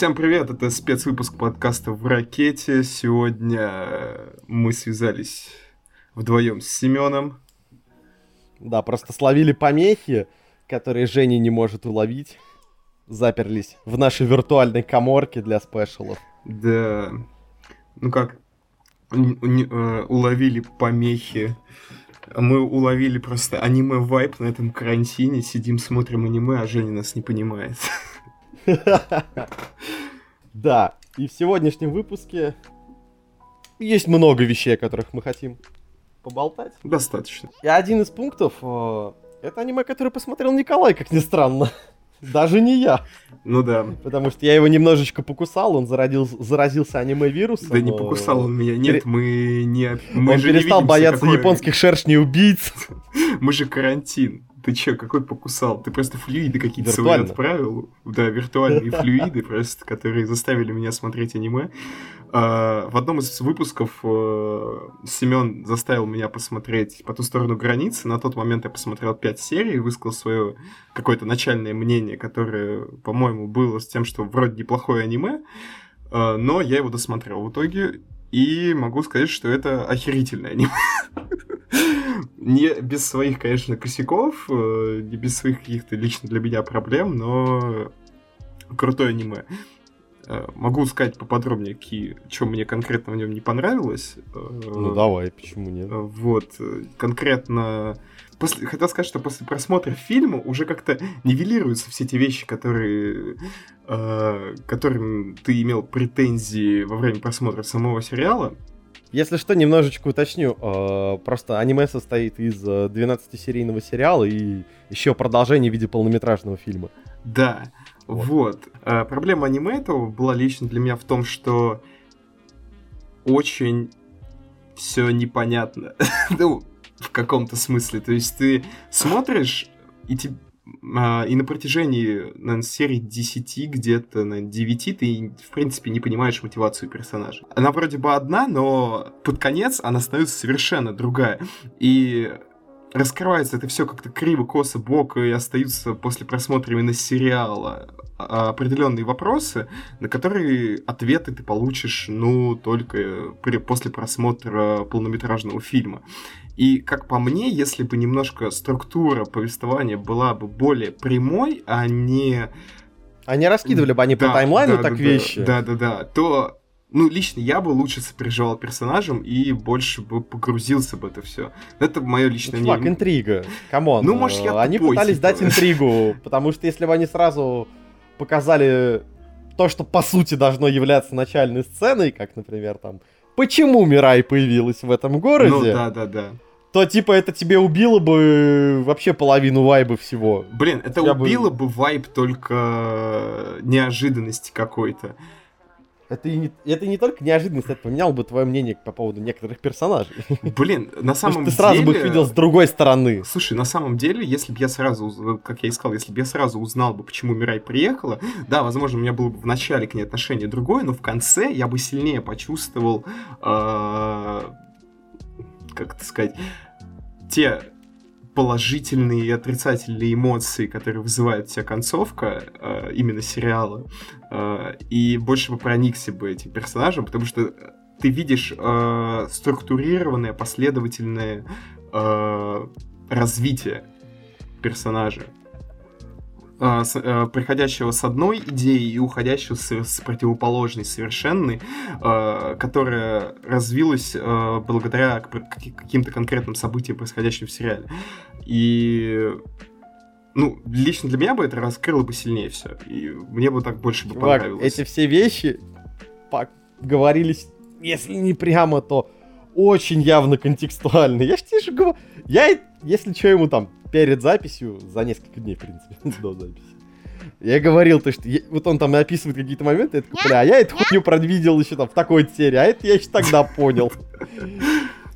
Всем привет, это спецвыпуск подкаста «В ракете». Сегодня мы связались вдвоем с Семеном. Да, просто словили помехи, которые Женя не может уловить. Заперлись в нашей виртуальной коморке для спешалов. Да, ну как, э, уловили помехи. Мы уловили просто аниме-вайп на этом карантине, сидим, смотрим аниме, а Женя нас не понимает. Да, и в сегодняшнем выпуске есть много вещей, о которых мы хотим поболтать. Достаточно. И один из пунктов э, это аниме, которое посмотрел Николай, как ни странно. Даже не я. Ну да. Потому что я его немножечко покусал, он зародил, заразился аниме-вирусом. Да не покусал он меня, нет, мы не... Мы он перестал не бояться какое... японских шершней-убийц. Мы же карантин. Ты чё, какой покусал? Ты просто флюиды какие-то свои отправил. Да, виртуальные флюиды просто, которые заставили меня смотреть аниме. А, в одном из выпусков э, Семен заставил меня посмотреть «По ту сторону границы». На тот момент я посмотрел пять серий, высказал свое какое-то начальное мнение, которое, по-моему, было с тем, что вроде неплохое аниме, э, но я его досмотрел в итоге, и могу сказать, что это охерительное аниме. Не без своих, конечно, косяков, э, не без своих каких-то лично для меня проблем, но крутое аниме. Э, могу сказать поподробнее, какие, что мне конкретно в нем не понравилось. Э, ну давай, почему нет? Вот, конкретно... После, хотел сказать, что после просмотра фильма уже как-то нивелируются все те вещи, которые, э, которым ты имел претензии во время просмотра самого сериала. Если что, немножечко уточню. Э, просто аниме состоит из 12-серийного э, сериала и еще продолжение в виде полнометражного фильма. Да, вот. вот. Проблема аниме этого была лично для меня в том, что очень все непонятно. ну, в каком-то смысле. То есть ты смотришь, и тебе и на протяжении, наверное, серии 10 где-то, на 9 ты, в принципе, не понимаешь мотивацию персонажа. Она вроде бы одна, но под конец она становится совершенно другая. И раскрывается это все как-то криво, косо, бок, и остаются после просмотра именно сериала а, определенные вопросы, на которые ответы ты получишь, ну, только при, после просмотра полнометражного фильма. И, как по мне, если бы немножко структура повествования была бы более прямой, а не... Они раскидывали бы они да, по таймлайну да, так да, вещи. Да, да, да. То ну, лично я бы лучше сопереживал персонажам и больше бы погрузился бы это все. Это мое личное ну, чувак, интрига. Come on. Ну, может, я Они тупой, пытались типа. дать интригу, потому что если бы они сразу показали то, что по сути должно являться начальной сценой, как, например, там, почему Мирай появилась в этом городе. Ну, да, да, да то типа это тебе убило бы вообще половину вайба всего. Блин, это Тебя убило бы... бы вайб только неожиданности какой-то. Это не, это не только неожиданность, это поменял бы твое мнение по поводу некоторых персонажей. Блин, на самом деле... ты сразу бы их видел с другой стороны. Слушай, на самом деле, если бы я сразу, как я и сказал, если бы я сразу узнал бы, почему Мирай приехала, да, возможно, у меня было бы в начале к ней отношение другое, но в конце я бы сильнее почувствовал, э, как это сказать, те положительные и отрицательные эмоции, которые вызывает вся концовка э, именно сериала, э, и больше бы проникся бы этим персонажем, потому что ты видишь э, структурированное, последовательное э, развитие персонажа. Э, э, приходящего с одной идеей и уходящего с, с противоположной совершенной, э, которая развилась благодаря каким-то конкретным событиям, происходящим в сериале. И ну, лично для меня бы это раскрыло бы сильнее все. И мне бы так больше бы Чувак, понравилось. Эти все вещи говорились, если не прямо, то очень явно контекстуально. Я ж тебе же говорю, я, если что, ему там перед записью, за несколько дней, в принципе, до записи, я говорил, то, что я, вот он там описывает какие-то моменты, я такой, бля, а я эту хуйню продвидел еще там в такой серии, а это я еще тогда понял.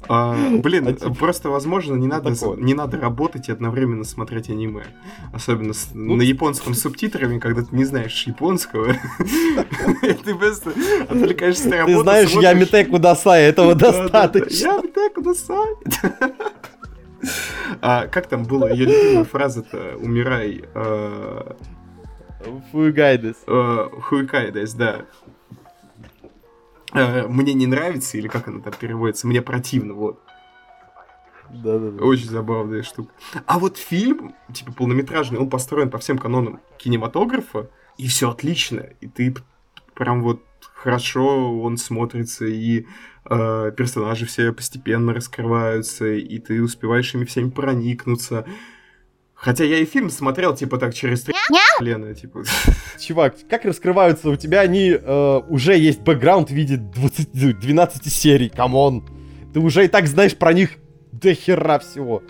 А, блин, а, типа, просто, возможно, не надо, не надо работать и одновременно смотреть аниме. Особенно с, ну, на японском субтитрами, когда ты не знаешь японского. Ты просто отвлекаешься на работу. Ты знаешь, я Митеку Дасай, этого достаточно. Я Митеку Дасай. А как там была ее любимая фраза-то «Умирай»? А, Фугайдес. Э, Хуикайдес, да. Э, Мне не нравится, или как она там переводится, мне противно, вот. Да-да-да. Очень забавная штука. А вот фильм, типа полнометражный, он построен по всем канонам кинематографа, и все отлично. И ты прям вот хорошо он смотрится, и э, персонажи все постепенно раскрываются, и ты успеваешь ими всеми проникнуться. Хотя я и фильм смотрел, типа, так, через три Лена, типа. Чувак, как раскрываются у тебя они, э, уже есть бэкграунд в виде 20, 12 серий, come on. Ты уже и так знаешь про них до хера всего.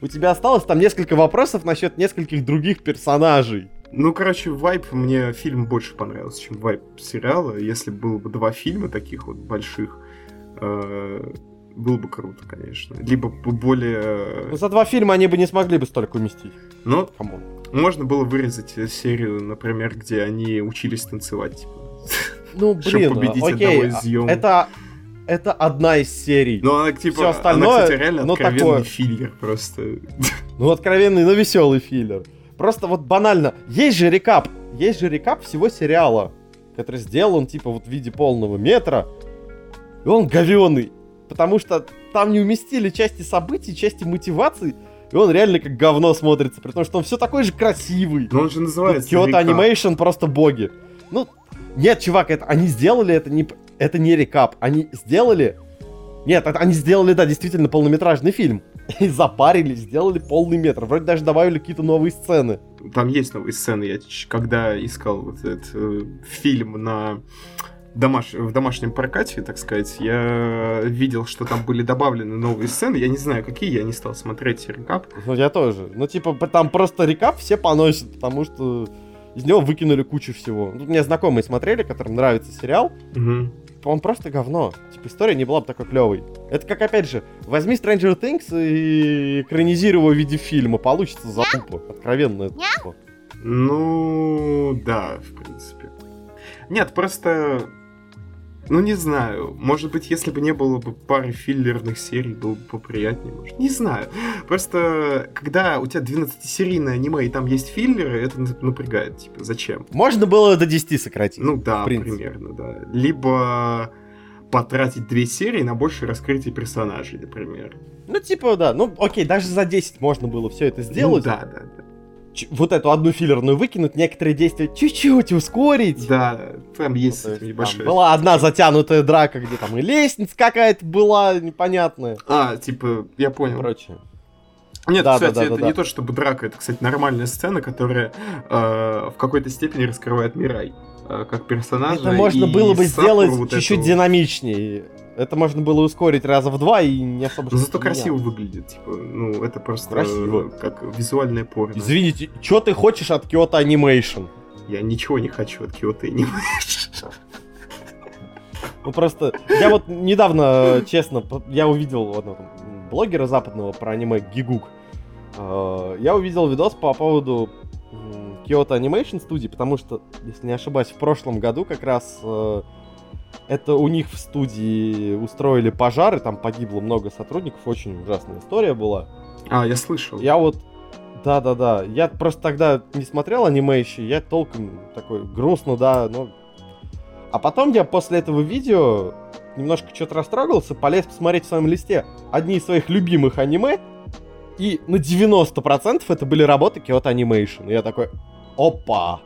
У тебя осталось там несколько вопросов насчет нескольких других персонажей. Ну, короче, вайб мне фильм больше понравился, чем вайп сериала. Если было бы два фильма таких вот больших, было бы круто, конечно. Либо более... Ну, за два фильма они бы не смогли бы столько уместить. Но Come on. можно было вырезать серию, например, где они учились танцевать. Типа. Ну, Чтобы блин, победить окей, одного из съемок. это, это одна из серий. Но она, типа, Всё остальное, она, кстати, реально ну, откровенный такое. филлер просто. Ну, откровенный, но веселый филлер. Просто вот банально. Есть же рекап. Есть же рекап всего сериала, который сделан, типа, вот в виде полного метра. И он говёный. Потому что там не уместили части событий, части мотиваций. И он реально как говно смотрится. При том, что он все такой же красивый. Но он же называется «Рекап». Animation просто боги. Ну, нет, чувак, это, они сделали это не, это не рекап. Они сделали... Нет, это, они сделали, да, действительно полнометражный фильм. И запарились, сделали полный метр. Вроде даже добавили какие-то новые сцены. Там есть новые сцены. Я когда искал вот этот э, фильм на домаш... в домашнем прокате, так сказать, я видел, что там были добавлены новые сцены. Я не знаю, какие, я не стал смотреть рекап. Ну, я тоже. Ну, типа, там просто рекап все поносят, потому что из него выкинули кучу всего. Тут мне знакомые смотрели, которым нравится сериал. Мгм. Он просто говно. Типа, история не была бы такой клевой. Это как, опять же, возьми Stranger Things и экранизируй его в виде фильма. Получится запупа. Откровенно тупо. Ну, да, в принципе. Нет, просто... Ну, не знаю. Может быть, если бы не было бы пары филлерных серий, было бы поприятнее. Может. Не знаю. Просто, когда у тебя 12-серийное аниме, и там есть филлеры, это нап- напрягает. Типа, зачем? Можно было до 10 сократить. Ну да, примерно, да. Либо потратить две серии на большее раскрытие персонажей, например. Ну, типа, да. Ну, окей, даже за 10 можно было все это сделать. Ну, да, да, да. Вот эту одну филлерную выкинуть, некоторые действия чуть-чуть ускорить. Да, там есть Ну, небольшая... там была одна затянутая драка, где там и лестница какая-то была непонятная. А, типа, я понял. прочее. Нет, Да, да, кстати, да, это да, не да. то чтобы драка, это, кстати, нормальная сцена, которая э, в какой-то степени раскрывает Мирай э, как персонажа. Это можно было бы сделать вот чуть-чуть эту. динамичнее. Это можно было ускорить раза в два и не особо Но зато красиво выглядит, типа, ну, это просто Красиво. э, как визуальное порно. Извините, что ты хочешь от Kyoto Animation? Я ничего не хочу от Kyoto Animation. Ну просто, я вот недавно, честно, я увидел одного блогера западного про аниме Гигук. Э, Я увидел видос по поводу Kyoto Animation студии, потому что, если не ошибаюсь, в прошлом году как раз э, это у них в студии устроили пожар, и там погибло много сотрудников, очень ужасная история была. А, я слышал. Я вот... Да-да-да. Я просто тогда не смотрел аниме еще, я толком такой грустно, да, но... А потом я после этого видео немножко что-то растрогался, полез посмотреть в своем листе одни из своих любимых аниме, и на 90% это были работы Kyoto Animation. И я такой, опа!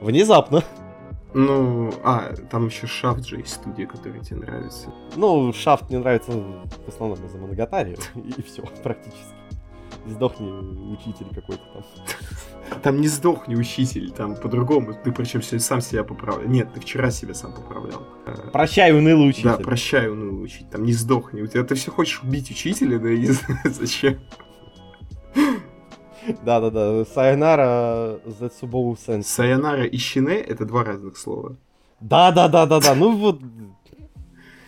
Внезапно. Ну, а, там еще Шафт же есть студия, которая тебе нравится. Ну, Шафт мне нравится в основном из-за Моногатари, и все, практически. Сдохни, учитель какой-то там. Там не сдохни, учитель, там по-другому. Ты причем сегодня сам себя поправлял. Нет, ты вчера себя сам поправлял. Прощай, унылый учитель. Да, прощай, унылый учитель. Там не сдохни. У тебя ты все хочешь убить учителя, да я не знаю зачем. Да-да-да, Сайонара Зetsубоу Сенс. Сайонара и Щине это два разных слова. Да-да-да-да-да, ну вот...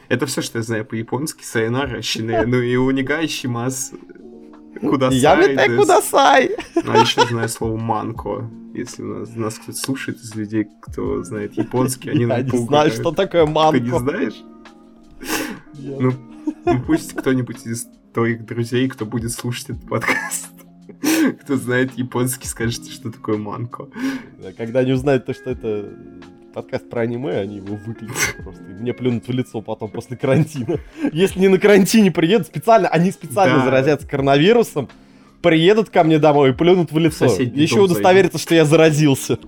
Это все, что я знаю по-японски. Сайонара, Щине. Ну и унигай, Щимас. Куда Ямите Кудасай! А еще знаю слово манко. Если у нас, нас кто-то слушает из людей, кто знает японский, они Я нам не знаю, что такое Ты не манко. знаешь? Ну, ну, пусть кто-нибудь из твоих друзей, кто будет слушать этот подкаст, Кто знает японский, скажите, что такое манко. Когда они узнают то, что это подкаст про аниме, они его выключат просто. И мне плюнут в лицо потом после карантина. Если не на карантине приедут специально, они специально Да. заразятся коронавирусом, приедут ко мне домой и плюнут в лицо. соседний Еще дом удостовериться, что я заразился.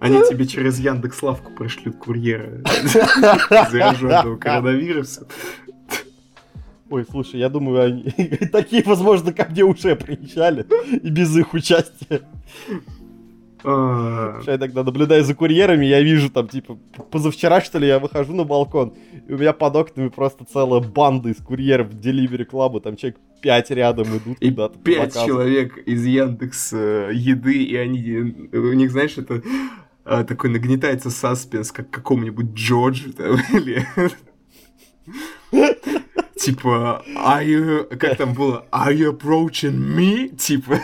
Они тебе через Яндекс Лавку пришлют курьера зараженного коронавирусом. Ой, слушай, я думаю, они такие, возможно, ко мне уже приезжали, и без их участия. А, Я иногда наблюдаю за курьерами, я вижу там, типа, позавчера, что ли, я выхожу на балкон, и у меня под окнами просто целая банда из курьеров Delivery Club, там человек пять рядом идут И куда-то. пять человек из Яндекс э, еды, и они, э, у них, знаешь, это а, такой нагнетается саспенс, как какому-нибудь Джорджу, или... Типа, are you... Как там было? Are you approaching me? Типа,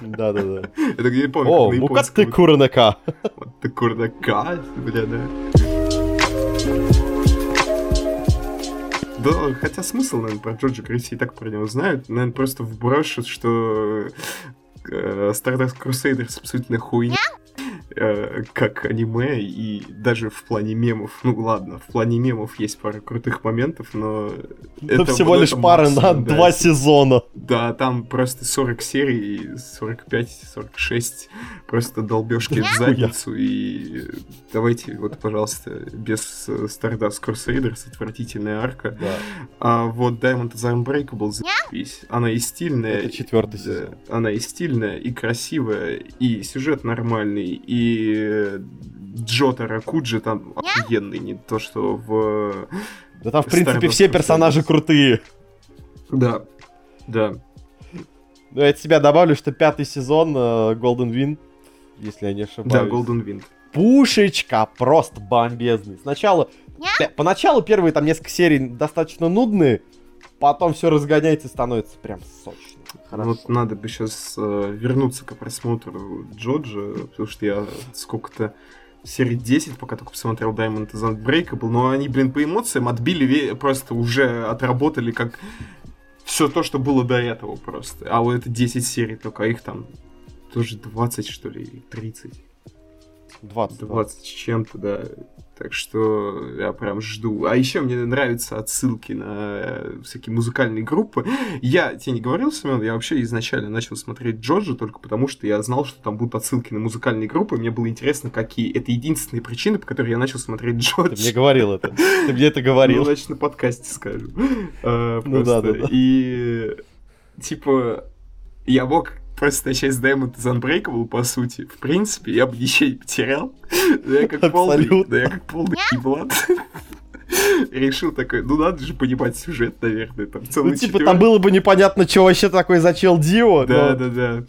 Да-да-да. так не помню, О, как на ну-ка ты курнака. Вот ты курдака, бля, да. Да, хотя смысл, наверное, про Джорджа все и так про него знают. Наверное, просто вброшу, что э, Stardust Crusaders абсолютно хуйня, э, как аниме, и даже в плане мемов, ну ладно, в плане мемов есть пара крутых моментов, но... Это это- всего лишь это пара на да. два сезона. Да, там просто 40 серий, 45-46, просто долбежки в задницу, и давайте, вот, пожалуйста, без Stardust Crusaders, отвратительная арка. Да, А вот Diamond is Unbreakable, заебись. Она и стильная. это четвертый да, сезон. она и стильная, и красивая, и сюжет нормальный, и э, Джота Ракуджи там охуенный, не то что в... Да там, в принципе, все персонажи крутые. Да, да. Ну, я от себя добавлю, что пятый сезон э, Golden Wind, если я не Да, ошибаюсь. Golden Wind. Пушечка просто бомбезный. Сначала, поначалу первые там несколько серий достаточно нудные, потом все разгоняется и становится прям сочно. Хорошо. Вот надо бы сейчас вернуться к просмотру Джоджа, потому что я сколько-то серии 10, пока только посмотрел Diamond is Unbreakable, но они, блин, по эмоциям отбили, просто уже отработали как все то, что было до этого просто. А вот это 10 серий только, а их там тоже 20, что ли, или 30. 20. 20 с чем-то, да. Так что я прям жду. А еще мне нравятся отсылки на э, всякие музыкальные группы. Я тебе не говорил, Семен, я вообще изначально начал смотреть Джорджа только потому, что я знал, что там будут отсылки на музыкальные группы. Мне было интересно, какие. Это единственные причины, по которой я начал смотреть Джордж. Ты мне говорил это. Ты мне это Ну, говорил. значит, на подкасте скажу. А, Ну да, да. И, типа, я мог просто начать с Diamond is Unbreakable, по сути. В принципе, я бы ничего не потерял. Но я как полный, Абсолютно. да я как полный еблан. Решил такой, ну надо же понимать сюжет, наверное, там целый Ну, типа, там было бы непонятно, что вообще такой зачел Дио, Да, да, да.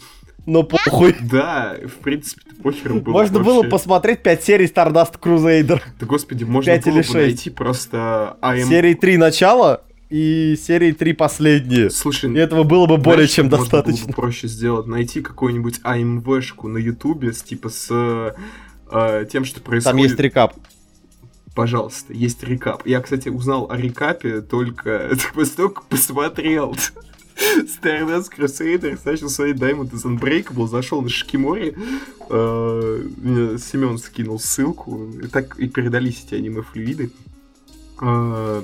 но похуй. Да, в принципе, похеру было. Можно было посмотреть 5 серий Stardust Crusader. Да, господи, можно было бы найти просто AM... Серии 3 начало и серии 3 последние. Слушай, И этого было бы более Знаешь, чем что можно было бы достаточно. проще сделать, найти какую-нибудь АМВшку на Ютубе с типа с э, тем, что происходит. Там есть рекап. Пожалуйста, есть рекап. Я, кстати, узнал о рекапе только после того, как посмотрел Stardust Crusaders, начал смотреть Diamond is Unbreakable, зашел на Шикимори, э, Семен скинул ссылку, и так и передались эти аниме-флюиды. Э,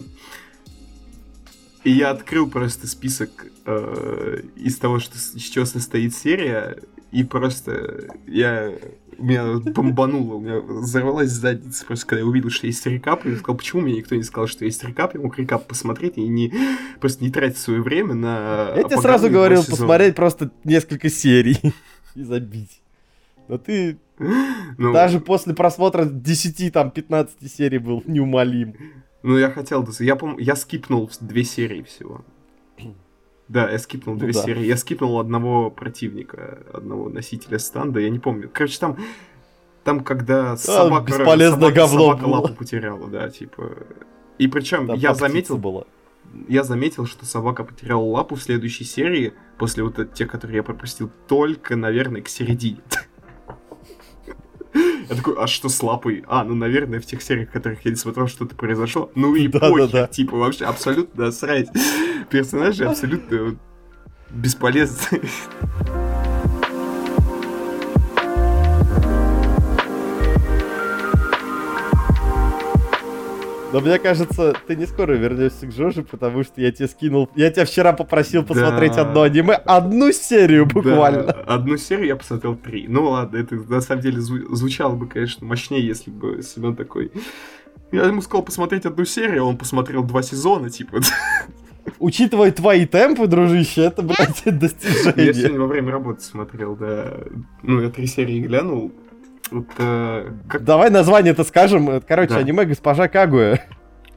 И я открыл просто список э, из того, что, из чего состоит серия, и просто я... Меня бомбануло, у меня взорвалась задница, просто когда я увидел, что есть рекап, я сказал, почему мне никто не сказал, что есть рекап, я мог рекап посмотреть и не, просто не тратить свое время на... Я тебе сразу говорил сезона. посмотреть просто несколько серий и забить. Но ты Ну, даже после просмотра 10, там, 15 серий был неумолим. Ну, я хотел, я помню, я скипнул две серии всего. Да, я скипнул Ну две да. серии. Я скипнул одного противника, одного носителя станда, я не помню. Короче, там, там когда собака, бесполезное собака, говно собака было. лапу потеряла, да, типа. И причем Там я заметил, была. я заметил, что собака потеряла лапу в следующей серии, после вот тех, которые я пропустил, только, наверное, к середине. Я такой, а что с лапой? А, ну, наверное, в тех сериях, в которых я не смотрел, что-то произошло. Ну и Да-да-да. похер, типа, вообще абсолютно насрать. Персонажи абсолютно бесполезно. Но мне кажется, ты не скоро вернешься к Жоже, потому что я тебе скинул... Я тебя вчера попросил посмотреть Да. одно аниме, одну серию буквально. Да, одну серию я посмотрел три. Ну ладно, это на самом деле зву- звучало бы, конечно, мощнее, если бы Семен такой... Я ему сказал посмотреть одну серию, а он посмотрел два сезона, типа. Учитывая твои темпы, дружище, это, блядь, Я достижение. сегодня во время работы смотрел, да. Ну, я три серии глянул. Вот, э, как Давай название-то скажем. Короче, Да. аниме «Госпожа Кагуя».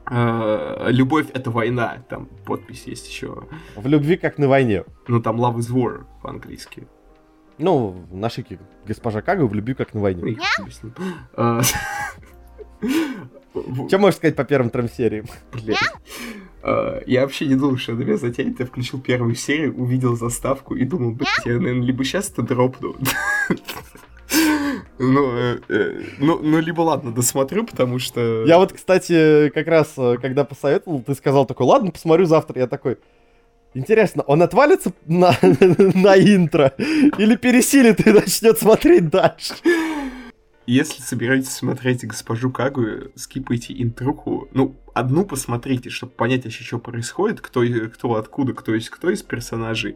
э, любовь это война, там подпись есть еще. В любви как на войне. Ну, там Love is War по-английски. Ну, в нашике «Госпожа Кагуя» в любви как на Ну, войне. А, в- Что можешь сказать по первым трем сериям? Я вообще не думал, что это меня затянет. Я включил первую серию, увидел заставку и думал, блядь, я, наверное, либо сейчас это дропну. Ну, э, э, ну, ну, либо ладно, досмотрю, потому что... Я вот, кстати, как раз, э, когда посоветовал, ты сказал такой, ладно, посмотрю завтра. Я такой, интересно, он отвалится на, на интро или пересилит и начнет смотреть дальше? Если собираетесь смотреть госпожу Кагу, скипайте интруху. Ну, одну посмотрите, чтобы понять вообще, что происходит, кто, и- кто откуда, кто есть кто из персонажей.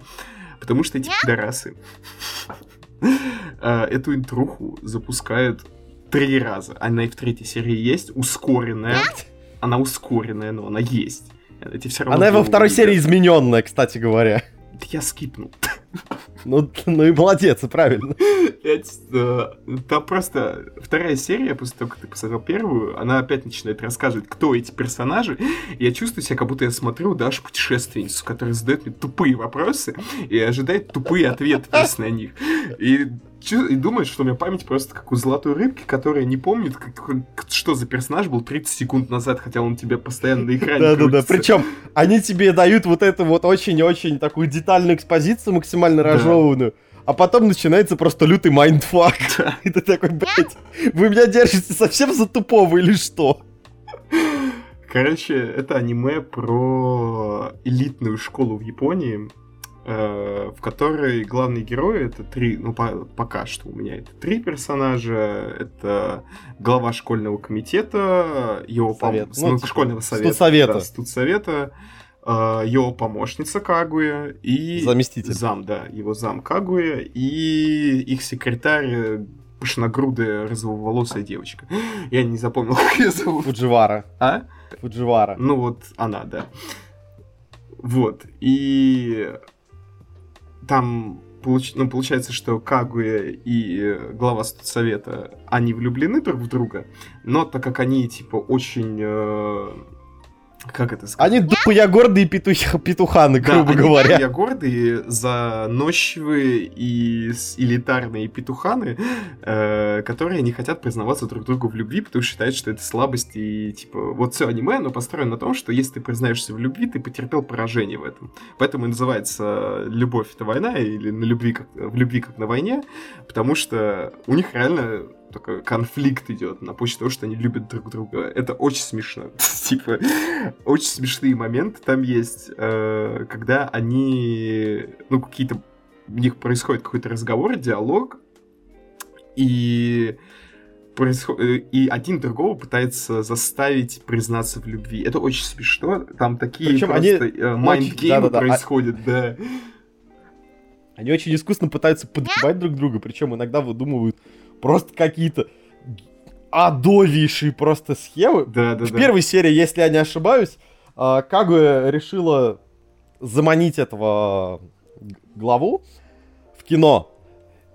Потому что эти пидорасы э, эту интруху запускают три раза. Она и в третьей серии есть, ускоренная. Она ускоренная, но она есть. Эти все равно Она и во второй серии измененная, кстати говоря. Да Я скипнул. Ну, ну и молодец, правильно. Э, Там просто вторая серия, после того, как ты посмотрел первую, она опять начинает рассказывать, кто эти персонажи. Я чувствую себя, как будто я смотрю Дашу путешественницу, которая задает мне тупые вопросы и ожидает тупые ответы на них. И, и думает, что у меня память просто как у золотой рыбки, которая не помнит, как- что за персонаж был 30 секунд назад, хотя он у тебя постоянно на экране Да-да-да. Причем они тебе дают вот эту вот очень-очень такую детальную экспозицию, максимально Да. разжеванную. А потом начинается просто лютый mindfuck. Да. И ты такой, блядь, вы меня держите совсем за тупого или что? Короче, это аниме про элитную школу в Японии, в которой главные герои это три, ну по- пока что у меня это три персонажа. Это глава школьного комитета, его пом- Совет. ну, Ну, типа, школьного совета, студсовета. да, студсовета, э, его помощница Кагуя и Заместитель. зам, да, его зам Кагуя и их секретарь э, пышногрудая розоволосая девочка. Я не запомнил, как ее зовут. Фудживара. А? Фудживара. Ну вот она, да. Вот. И там получ- ну, получается, что Кагуя и э, глава совета, они влюблены друг в друга, но так как они, типа, очень... как это сказать? Они дупая гордые петух- петуханы, Да, грубо они говоря. такие гордые, заносчивые и элитарные петуханы, э, которые не хотят признаваться друг другу в любви, потому что считают, что это слабость и, типа, вот все аниме, оно построено на том, что если ты признаешься в любви, ты потерпел поражение в этом. Поэтому и называется «Любовь — это война» или «На любви как, «В любви как на войне», потому что у них реально такой конфликт идет на почве того, что они любят друг друга. Это очень смешно. Типа, очень смешные моменты там есть, э, когда они, ну, какие-то, у них происходит какой-то разговор, диалог, и происход- э, и один другого пытается заставить признаться в любви. Это очень смешно. Там такие Причем просто они э, майндгеймы да-да-да, а- происходят, да. Они очень искусно пытаются подгибать друг друга, причем иногда выдумывают просто какие-то адовейшие просто схемы. Да, да, В да. первой серии, если я не ошибаюсь, а, Кагуя решила заманить этого главу в кино.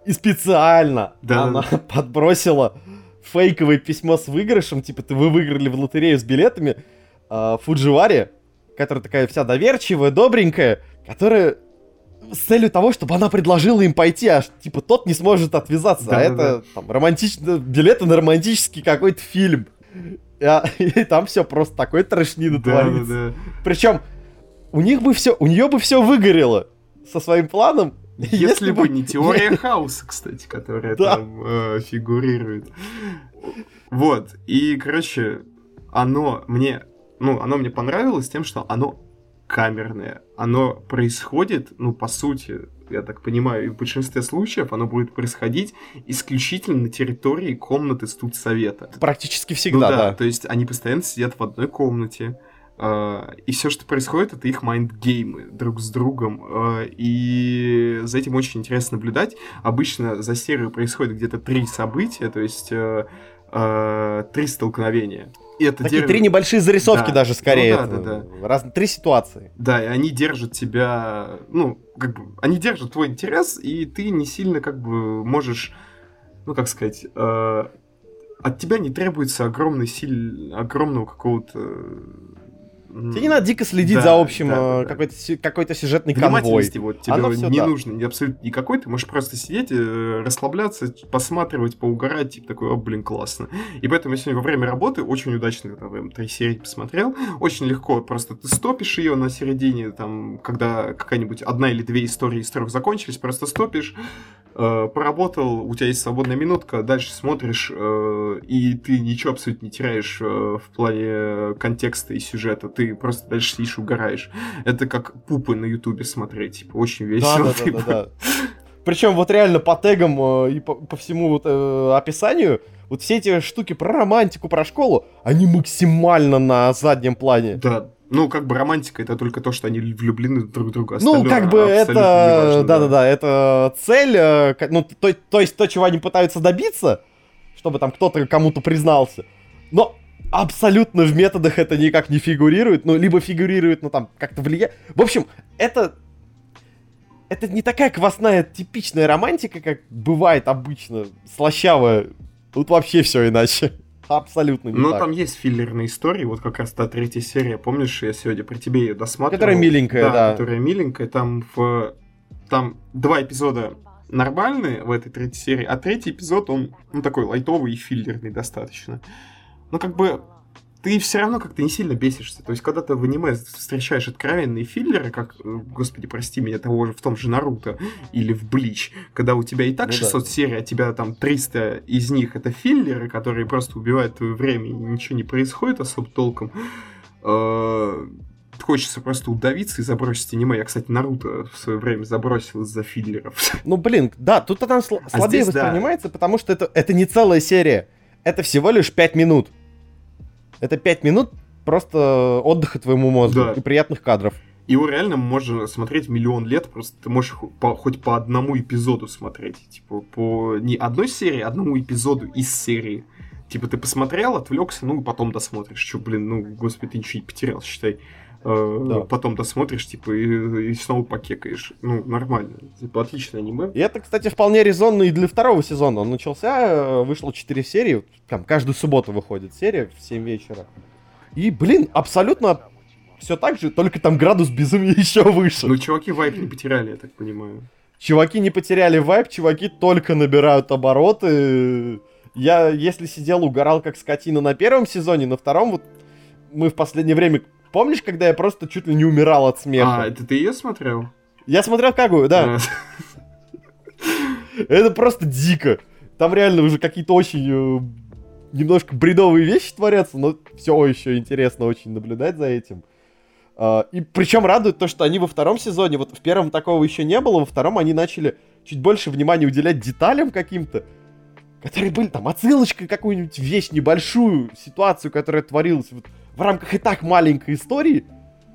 И специально Да, она да, подбросила фейковое письмо с выигрышем, типа ты вы выиграли в лотерею с билетами а, Фудживаре, которая такая вся доверчивая, добренькая, которая с целью того, чтобы она предложила им пойти, аж типа тот не сможет отвязаться, а Да-да-да. это там романтично, билеты на романтический какой-то фильм. И, а, и там все просто такой трэшнина Да, да, творится. да. Причем у них бы все, у нее бы все выгорело со своим планом, Если бы не теория хаоса, кстати, которая Да. там э, фигурирует. Вот. И, короче, оно мне, ну, оно мне понравилось тем, что оно камерное. Оно происходит, ну, по сути, я так понимаю, и в большинстве случаев оно будет происходить исключительно на территории комнаты студсовета. Практически всегда, ну, да, да. То есть они постоянно сидят в одной комнате, Uh, и все, что происходит, это их майндгеймы друг с другом. Uh, и за этим очень интересно наблюдать. Обычно за серию происходит где-то три события, то есть uh, три столкновения. Это Такие дер... три небольшие зарисовки да. даже скорее. Ну, да, да, да. Раз... Три ситуации. Да, и они держат тебя, ну, как бы, они держат твой интерес, и ты не сильно, как бы, можешь, ну, как сказать, э, от тебя не требуется огромной силь, огромного какого-то Тебе не надо дико следить да, за общим да, да, какой-то, какой-то сюжетный конвой. Вот, тебе Оно не да. нужно абсолютно никакой, ты можешь просто сидеть, э, расслабляться, посматривать, поугарать, типа такой, о, блин, классно. И поэтому я сегодня во время работы очень удачно там, три серии посмотрел, очень легко, просто ты стопишь ее на середине, там, когда какая-нибудь одна или две истории из трех закончились, просто стопишь, э, поработал, у тебя есть свободная минутка, дальше смотришь, э, и ты ничего абсолютно не теряешь э, в плане контекста и сюжета, ты просто дальше сидишь и угораешь. Это как пупы на ютубе смотреть, типа, очень весело. Да, да, типа. да, да, Причем вот реально по тегам э, и по, по всему вот, э, описанию, вот все эти штуки про романтику, про школу, они максимально на заднем плане. Да, ну, как бы романтика это только то, что они влюблены друг в друга. Ну, как бы это, да-да-да, это цель, э, ну, то, то есть то, чего они пытаются добиться, чтобы там кто-то кому-то признался. Но абсолютно в методах это никак не фигурирует, ну, либо фигурирует, ну, там, как-то влияет. В общем, это... Это не такая квасная типичная романтика, как бывает обычно, слащавая. Тут вообще все иначе. Абсолютно не Ну, так. там есть филлерные истории, вот как раз та третья серия, помнишь, я сегодня при тебе ее досматривал? Которая миленькая, да. да. которая миленькая, там в... Там два эпизода нормальные в этой третьей серии, а третий эпизод, он ну, такой лайтовый и филлерный достаточно ну, как бы, ты все равно как-то не сильно бесишься. То есть, когда ты в аниме встречаешь откровенные филлеры, как, э, господи, прости меня, того же в том же Наруто или в Блич, когда у тебя и так ну, 600 да. серий, а тебя там 300 из них это филлеры, которые просто убивают твое время, и ничего не происходит особо толком. Э, хочется просто удавиться и забросить аниме. Я, кстати, Наруто в свое время забросил из-за филлеров. Ну, блин, да, тут она сл- а слабее здесь, воспринимается, да. потому что это, это не целая серия это всего лишь 5 минут. Это 5 минут просто отдыха твоему мозгу да. и приятных кадров. Его реально можно смотреть миллион лет, просто ты можешь по, хоть по одному эпизоду смотреть. Типа, по не одной серии, а одному эпизоду из серии. Типа, ты посмотрел, отвлекся, ну, и потом досмотришь. Че, блин, ну, господи, ты ничего не потерял, считай. Э, да. потом досмотришь, типа, и, и снова покекаешь. Ну, нормально. Типа, отличное аниме. И это, кстати, вполне резонно и для второго сезона. Он начался, э, вышло 4 серии, там, каждую субботу выходит серия в 7 вечера. И, блин, абсолютно все так же, только там градус безумия еще выше. Ну, чуваки вайп не потеряли, я так понимаю. Чуваки не потеряли вайп, чуваки только набирают обороты. Я, если сидел, угорал как скотина на первом сезоне, на втором вот мы в последнее время Помнишь, когда я просто чуть ли не умирал от смеха? А, это ты ее смотрел? Я смотрел Кагую, да. Это просто дико. Там реально уже какие-то очень э, немножко бредовые вещи творятся, но все еще интересно очень наблюдать за этим. Uh, и причем радует то, что они во втором сезоне, вот в первом такого еще не было, во втором они начали чуть больше внимания уделять деталям каким-то, которые были там отсылочкой какую-нибудь вещь, небольшую ситуацию, которая творилась. Вот в рамках и так маленькой истории.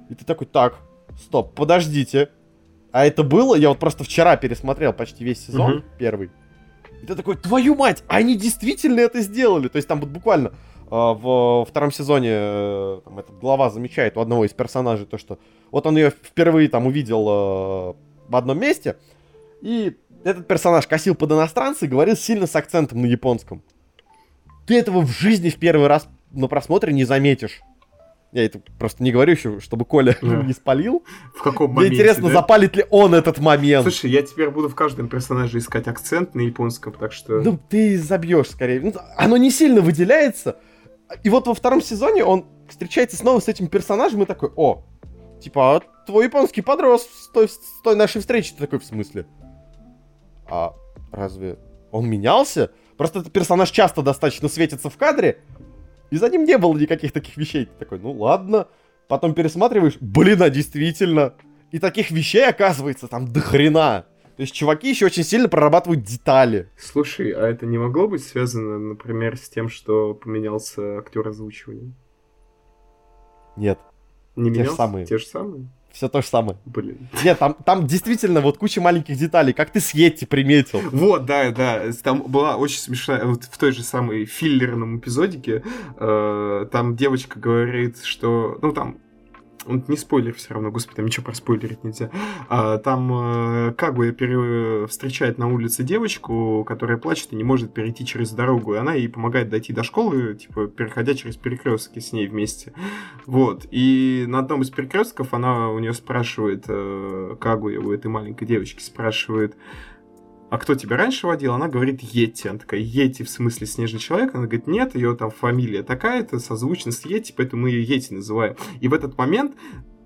И ты такой, так, стоп, подождите. А это было, я вот просто вчера пересмотрел почти весь сезон, угу. первый. И ты такой, твою мать, они действительно это сделали. То есть там вот буквально э, в втором сезоне э, там, этот глава замечает у одного из персонажей то, что вот он ее впервые там увидел э, в одном месте, и этот персонаж косил под иностранца и говорил сильно с акцентом на японском. Ты этого в жизни в первый раз на просмотре не заметишь. Я это просто не говорю еще, чтобы Коля да. не спалил. В каком моменте, Мне интересно, да? запалит ли он этот момент. Слушай, я теперь буду в каждом персонаже искать акцент на японском, так что... Ну, ты забьешь скорее. Ну, оно не сильно выделяется. И вот во втором сезоне он встречается снова с этим персонажем и такой, о, типа, а твой японский подрос с той, с той нашей встречи. Ты такой, в смысле? А разве он менялся? Просто этот персонаж часто достаточно светится в кадре, и за ним не было никаких таких вещей. Ты такой, ну ладно. потом пересматриваешь, блин, а действительно. И таких вещей, оказывается, там до хрена. То есть чуваки еще очень сильно прорабатывают детали. Слушай, а это не могло быть связано, например, с тем, что поменялся актер озвучивания? Нет. Не Те же менялся? самые. Те же самые? Все то же самое. Блин. Нет, там, там действительно вот куча маленьких деталей, как ты с Йети приметил. Вот, да, да. Там была очень смешная, вот в той же самой филлерном эпизодике, э, там девочка говорит, что, ну там, не спойлер все равно, господи, там ничего проспойлерить нельзя. А, там э, Кагуя пере- встречает на улице девочку, которая плачет и не может перейти через дорогу, и она ей помогает дойти до школы, типа, переходя через перекрестки с ней вместе. Вот. И на одном из перекрестков она у нее спрашивает, э, Кагуя, у этой маленькой девочки спрашивает, а кто тебя раньше водил? Она говорит Йети. Она такая, Йети в смысле снежный человек? Она говорит, нет, ее там фамилия такая-то, созвучна с Йети, поэтому мы ее Йети называем. И в этот момент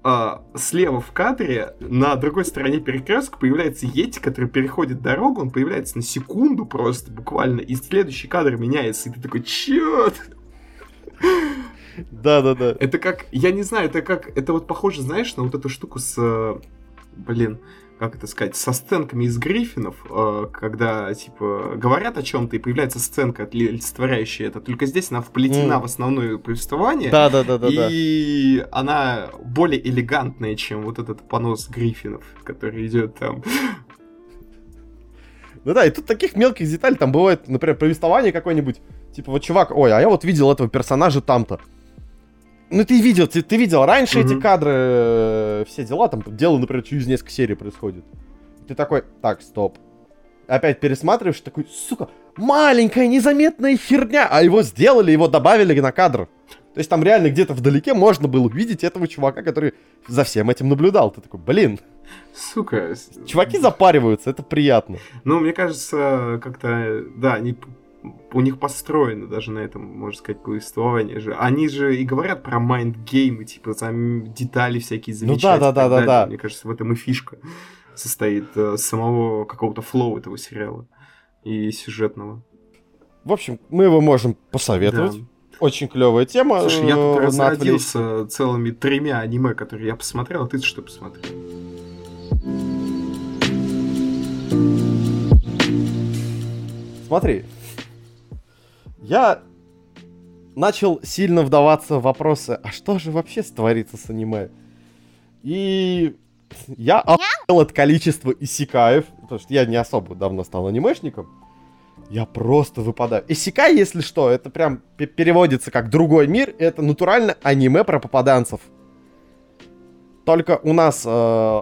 а, слева в кадре на другой стороне перекрестка появляется Йети, который переходит дорогу, он появляется на секунду просто, буквально, и следующий кадр меняется, и ты такой, чё? Да-да-да. Это как, я не знаю, это как, это вот похоже, знаешь, на вот эту штуку с, э, блин, как это сказать, со сценками из Гриффинов, э, когда, типа, говорят о чем-то, и появляется сценка, олицетворяющая это. Только здесь она вплетена М. в основное повествование, Да-да-да-да-да. и она более элегантная, чем вот этот понос Гриффинов, который идет там. Ну да, и тут таких мелких деталей там бывает, например, повествование какое-нибудь. Типа, вот чувак, ой, а я вот видел этого персонажа там-то. Ну ты видел, ты, ты видел раньше эти Мгм. кадры, э, все дела, там дело, например, через несколько серий происходит. Ты такой, так, стоп. Опять пересматриваешь, такой, сука, маленькая незаметная херня, а его сделали, его добавили на кадр. То есть там реально где-то вдалеке можно было увидеть этого чувака, который за всем этим наблюдал. Ты такой, блин, Сука. чуваки запариваются, это приятно. Ну, мне кажется, как-то, да, они у них построено даже на этом, можно сказать, повествование же. Они же и говорят про майндгеймы, типа там детали всякие Ну да, да, да, да, да. Мне кажется, в этом и фишка состоит э, самого какого-то flow этого сериала и сюжетного. В общем, мы его можем посоветовать. Да. Очень клевая тема. Слушай, я тут э, разродился целыми тремя аниме, которые я посмотрел, а ты что посмотрел? Смотри, я начал сильно вдаваться в вопросы, а что же вообще творится с аниме? И я охуел от количества исикаев, потому что я не особо давно стал анимешником. Я просто выпадаю. Исикай, если что, это прям пе- переводится как другой мир. Это натурально аниме про попаданцев. Только у нас э,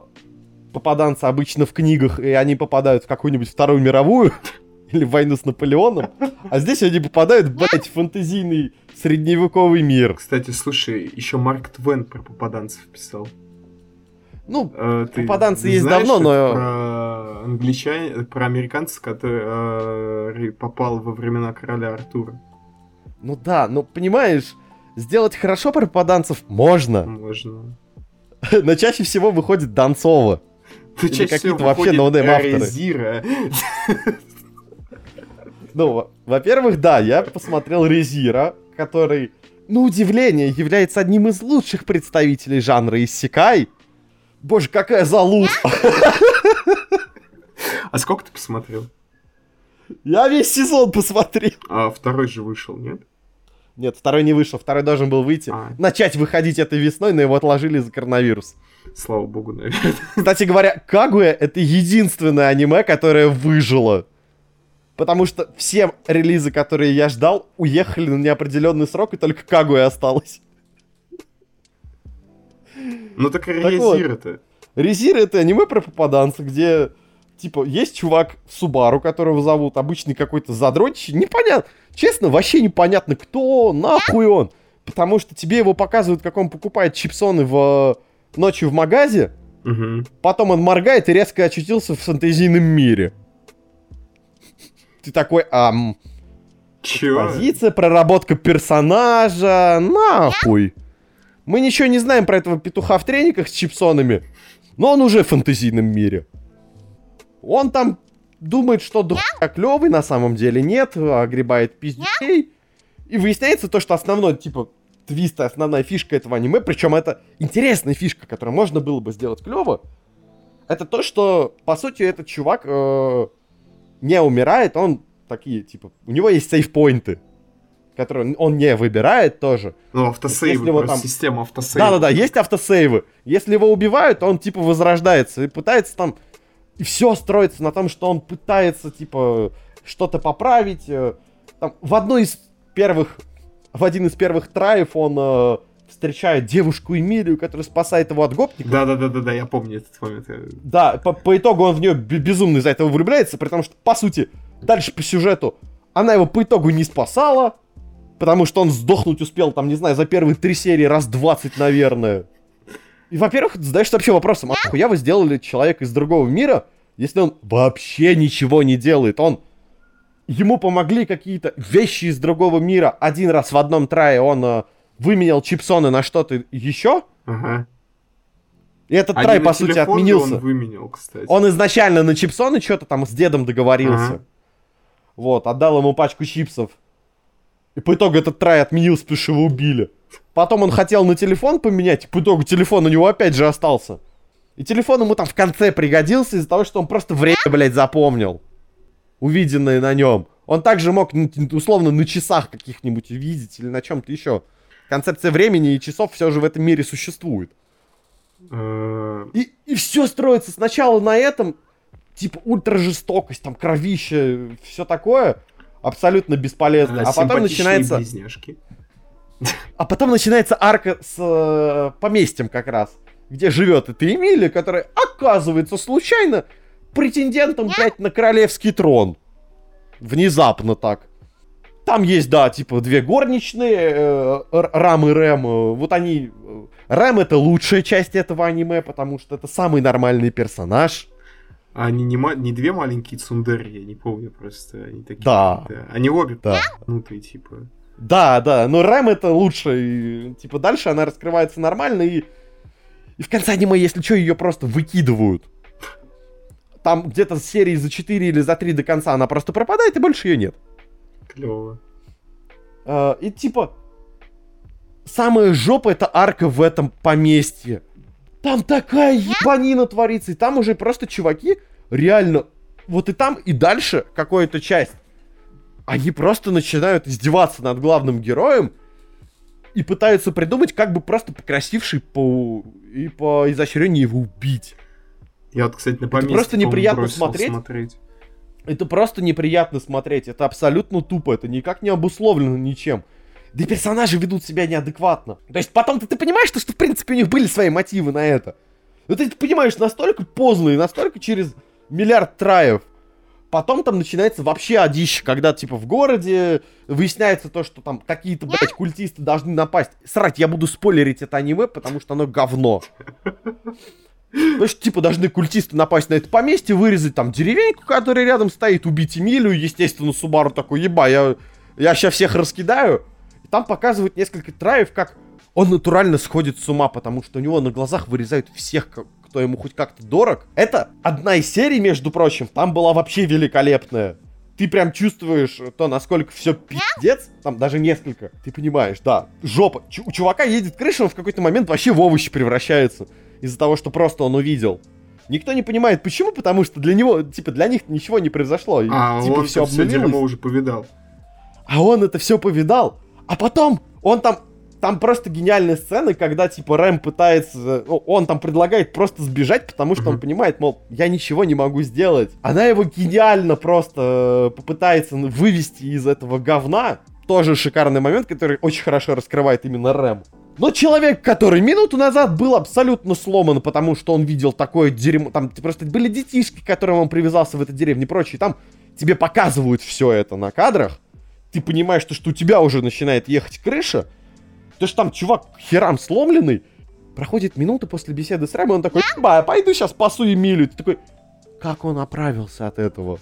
попаданцы обычно в книгах, и они попадают в какую-нибудь Вторую мировую или в войну с Наполеоном. А здесь они попадают, блядь, в фэнтезийный средневековый мир. Кстати, слушай, еще Марк Твен про попаданцев писал. Ну, Э, ты Попаданцы есть знаешь давно, но- Про англичан, про американца, который э, попал во времена короля Артура. ну да, ну понимаешь, сделать хорошо про попаданцев можно, Можно. но чаще всего выходит Донцова. Ну, чаще какие-то всего вообще выходит ноунейм-авторы. Ну, во- во-первых, да, я посмотрел Резира, который, на удивление, является одним из лучших представителей жанра Иссякай. Боже, какая залупа! А сколько ты посмотрел? Я весь сезон посмотрел. А второй же вышел, нет? Нет, второй не вышел, второй должен был выйти. А. Начать выходить этой весной, но его отложили за коронавирус. Слава богу, наверное. Кстати говоря, Кагуя это единственное аниме, которое выжило. Потому что все релизы, которые я ждал, уехали на неопределенный срок, и только Кагуя осталось. Ну так вот. Резира-то. Резир это аниме про попаданца, где, типа, есть чувак Субару, которого зовут, обычный какой-то задротище, непонятно, честно, вообще непонятно, кто, нахуй он. Потому что тебе его показывают, как он покупает чипсоны в ночью в магазе, Мгм. потом он моргает и резко очутился в фантазийном мире. Ты такой, ам, Чё? позиция, проработка персонажа, нахуй. Мы ничего не знаем про этого петуха в трениках с чипсонами, но он уже в фантазийном мире. Он там думает, что дохуя клевый, на самом деле нет, огребает пиздей. И выясняется то, что основной, типа, твист, основная фишка этого аниме, причем это интересная фишка, которую можно было бы сделать клево, это то, что, по сути, этот чувак э, не умирает, он такие, типа, у него есть сейфпоинты, которые он не выбирает тоже. Ну, автосейвы, его просто там- система автосейвов. Да-да-да, есть автосейвы. Если его убивают, он, типа, возрождается и пытается там... И все строится на том, что он пытается, типа, что-то поправить. э, Там, в одной из первых... В один из первых траев он встречает девушку Эмилию, которая спасает его от гопника. Да-да-да-да, я помню этот момент. Да, по, по итогу он в нее бе- безумно из-за этого влюбляется, при том, что, по сути, дальше по сюжету она его по итогу не спасала, потому что он сдохнуть успел, там, не знаю, за первые три серии раз 20, наверное. И, во-первых, задаешься вообще вопросом, а нахуя вы сделали человека из другого мира, если он вообще ничего не делает? Он... Ему помогли какие-то вещи из другого мира. Один раз в одном трае он э, выменял чипсоны на что-то еще, Ага. и этот Один трай, по сути, отменился. Он выменял, кстати. Он изначально на чипсоны что-то там с дедом договорился. Ага. Вот, отдал ему пачку чипсов. И по итогу этот трай отменился, потому что его убили. Потом он хотел на телефон поменять, и по итогу телефон у него опять же остался. И телефон ему там в конце пригодился из-за того, что он просто время, блядь, запомнил. Увиденное на нем. Он также мог, условно, на часах каких-нибудь видеть или на чем-то еще. Концепция времени и часов все же в этом мире существует. Э, И, и все строится сначала на этом, типа ультра жестокость, там кровище, все такое, абсолютно бесполезно. А потом симпатичные начинается, близняшки. а потом начинается арка с э, поместьем как раз, где живет эта Эмилия, которая оказывается случайно претендентом, блядь, на королевский трон. Внезапно так. Там есть, да, типа две горничные, э, Рам и Рэм. э, Вот они... э, Рэм это лучшая часть этого аниме, потому что это самый нормальный персонаж. А они не, не две маленькие цундери, я не помню просто. Они такие. Да. Они обе Да. ну ты типа. Да, да, но Рэм это лучше. И, типа, дальше она раскрывается нормально, и, и в конце аниме, если что, ее просто выкидывают. Там где-то с серии за 4 или за 3 до конца она просто пропадает, и больше ее нет. Клево. А, и типа, самая жопа это арка в этом поместье. Там такая ебанина творится, и там уже просто чуваки реально, вот и там, и дальше какая-то часть, они просто начинают издеваться над главным героем и пытаются придумать, как бы просто покрасивший по и по изощрению его убить. Я вот, кстати, на Это поместье, просто неприятно смотреть. смотреть. Это просто неприятно смотреть. Это абсолютно тупо. Это никак не обусловлено ничем. Да и персонажи ведут себя неадекватно. То есть потом-то ты понимаешь, что, что в принципе у них были свои мотивы на это. Но ты это понимаешь настолько поздно и настолько через миллиард траев. Потом там начинается вообще одище, когда типа в городе выясняется то, что там какие-то, блядь, культисты должны напасть. Срать, я буду спойлерить это аниме, потому что оно говно. Что, типа, должны культисты напасть на это поместье, вырезать там деревеньку, которая рядом стоит, убить Эмилию. Естественно, Субару такой, еба, я, я сейчас всех раскидаю. И там показывают несколько траев, как он натурально сходит с ума, потому что у него на глазах вырезают всех, кто ему хоть как-то дорог. Это одна из серий, между прочим, там была вообще великолепная. Ты прям чувствуешь то, насколько все пиздец, там даже несколько, ты понимаешь, да, жопа. Чу- у чувака едет крыша, он в какой-то момент вообще в овощи превращается из-за того, что просто он увидел. Никто не понимает, почему, потому что для него, типа, для них ничего не произошло. А, типа, он все все дерьмо уже повидал. А он это все повидал. А потом он там... Там просто гениальные сцены, когда, типа, Рэм пытается... ну, он там предлагает просто сбежать, потому что он Мгм. понимает, мол, я ничего не могу сделать. Она его гениально просто э, попытается вывести из этого говна. Тоже шикарный момент, который очень хорошо раскрывает именно Рэм. Но человек, который минуту назад был абсолютно сломан, потому что он видел такое дерьмо... Там просто были детишки, к которым он привязался в этой деревне и прочее. Там тебе показывают все это на кадрах. Ты понимаешь, что, что у тебя уже начинает ехать крыша. То что там чувак херам сломленный. Проходит минута после беседы с Рэмом, он такой, ба, я пойду сейчас спасу Эмилию. Ты такой, как он оправился от этого?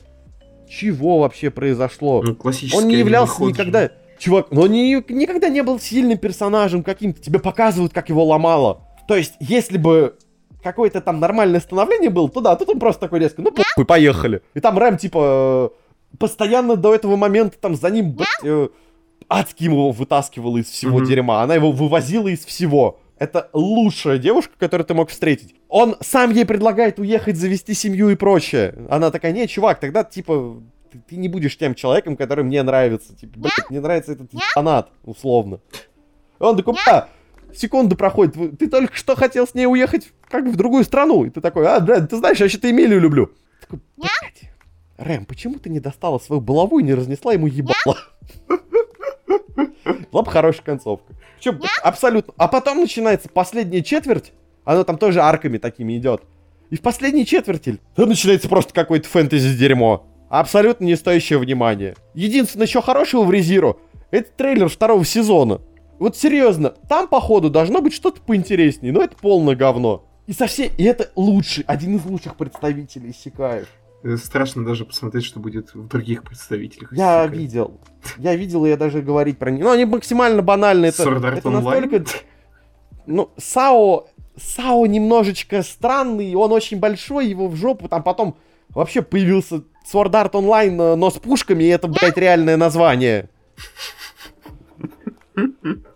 Чего вообще произошло? Ну, Он не являлся аниме-ход же. Чувак, но он не- никогда не был сильным персонажем каким-то. Тебе показывают, как его ломало. То есть, если бы какое-то там нормальное становление было, то да, тут он просто такой резко, ну похуй, поехали. И там Рэм, типа, э, постоянно до этого момента там за ним, блядь, э, адски его вытаскивала из всего Мгм. дерьма, она его вывозила из всего. Это лучшая девушка, которую ты мог встретить. Он сам ей предлагает уехать, завести семью и прочее. Она такая, не, чувак, тогда, типа, ты, ты не будешь тем человеком, который мне нравится. Типа, блядь, мне нравится этот фанат, условно. И он такой, да, секунда проходит, ты только что хотел с ней уехать как бы в другую страну. И ты такой, а, блядь, ты знаешь, я вообще-то Эмилию люблю. Такой, блядь, Рэм, почему ты не достала свою булаву и не разнесла ему ебало? Была бы хорошая концовка. Причем абсолютно. А потом начинается последняя четверть. Оно там тоже арками такими идет. И в последней четверти там начинается просто какое-то фэнтези-дерьмо. Абсолютно не стоящее внимания. Единственное, что хорошего в Резиро, это трейлер второго сезона. Вот серьезно, там, походу, должно быть что-то поинтереснее, но это полное говно. И совсем... И это лучший, один из лучших представителей Сикаев. Э, Страшно даже посмотреть, что будет в других представителях. Я Иссякаев. видел. Я видел, и я даже говорить про них. Ну, они максимально банальные. Это, это настолько... Ну, Сао... Сао немножечко странный, он очень большой, его в жопу, там потом вообще появился Sword Art Online, э, но с пушками, и это, блядь, реальное название.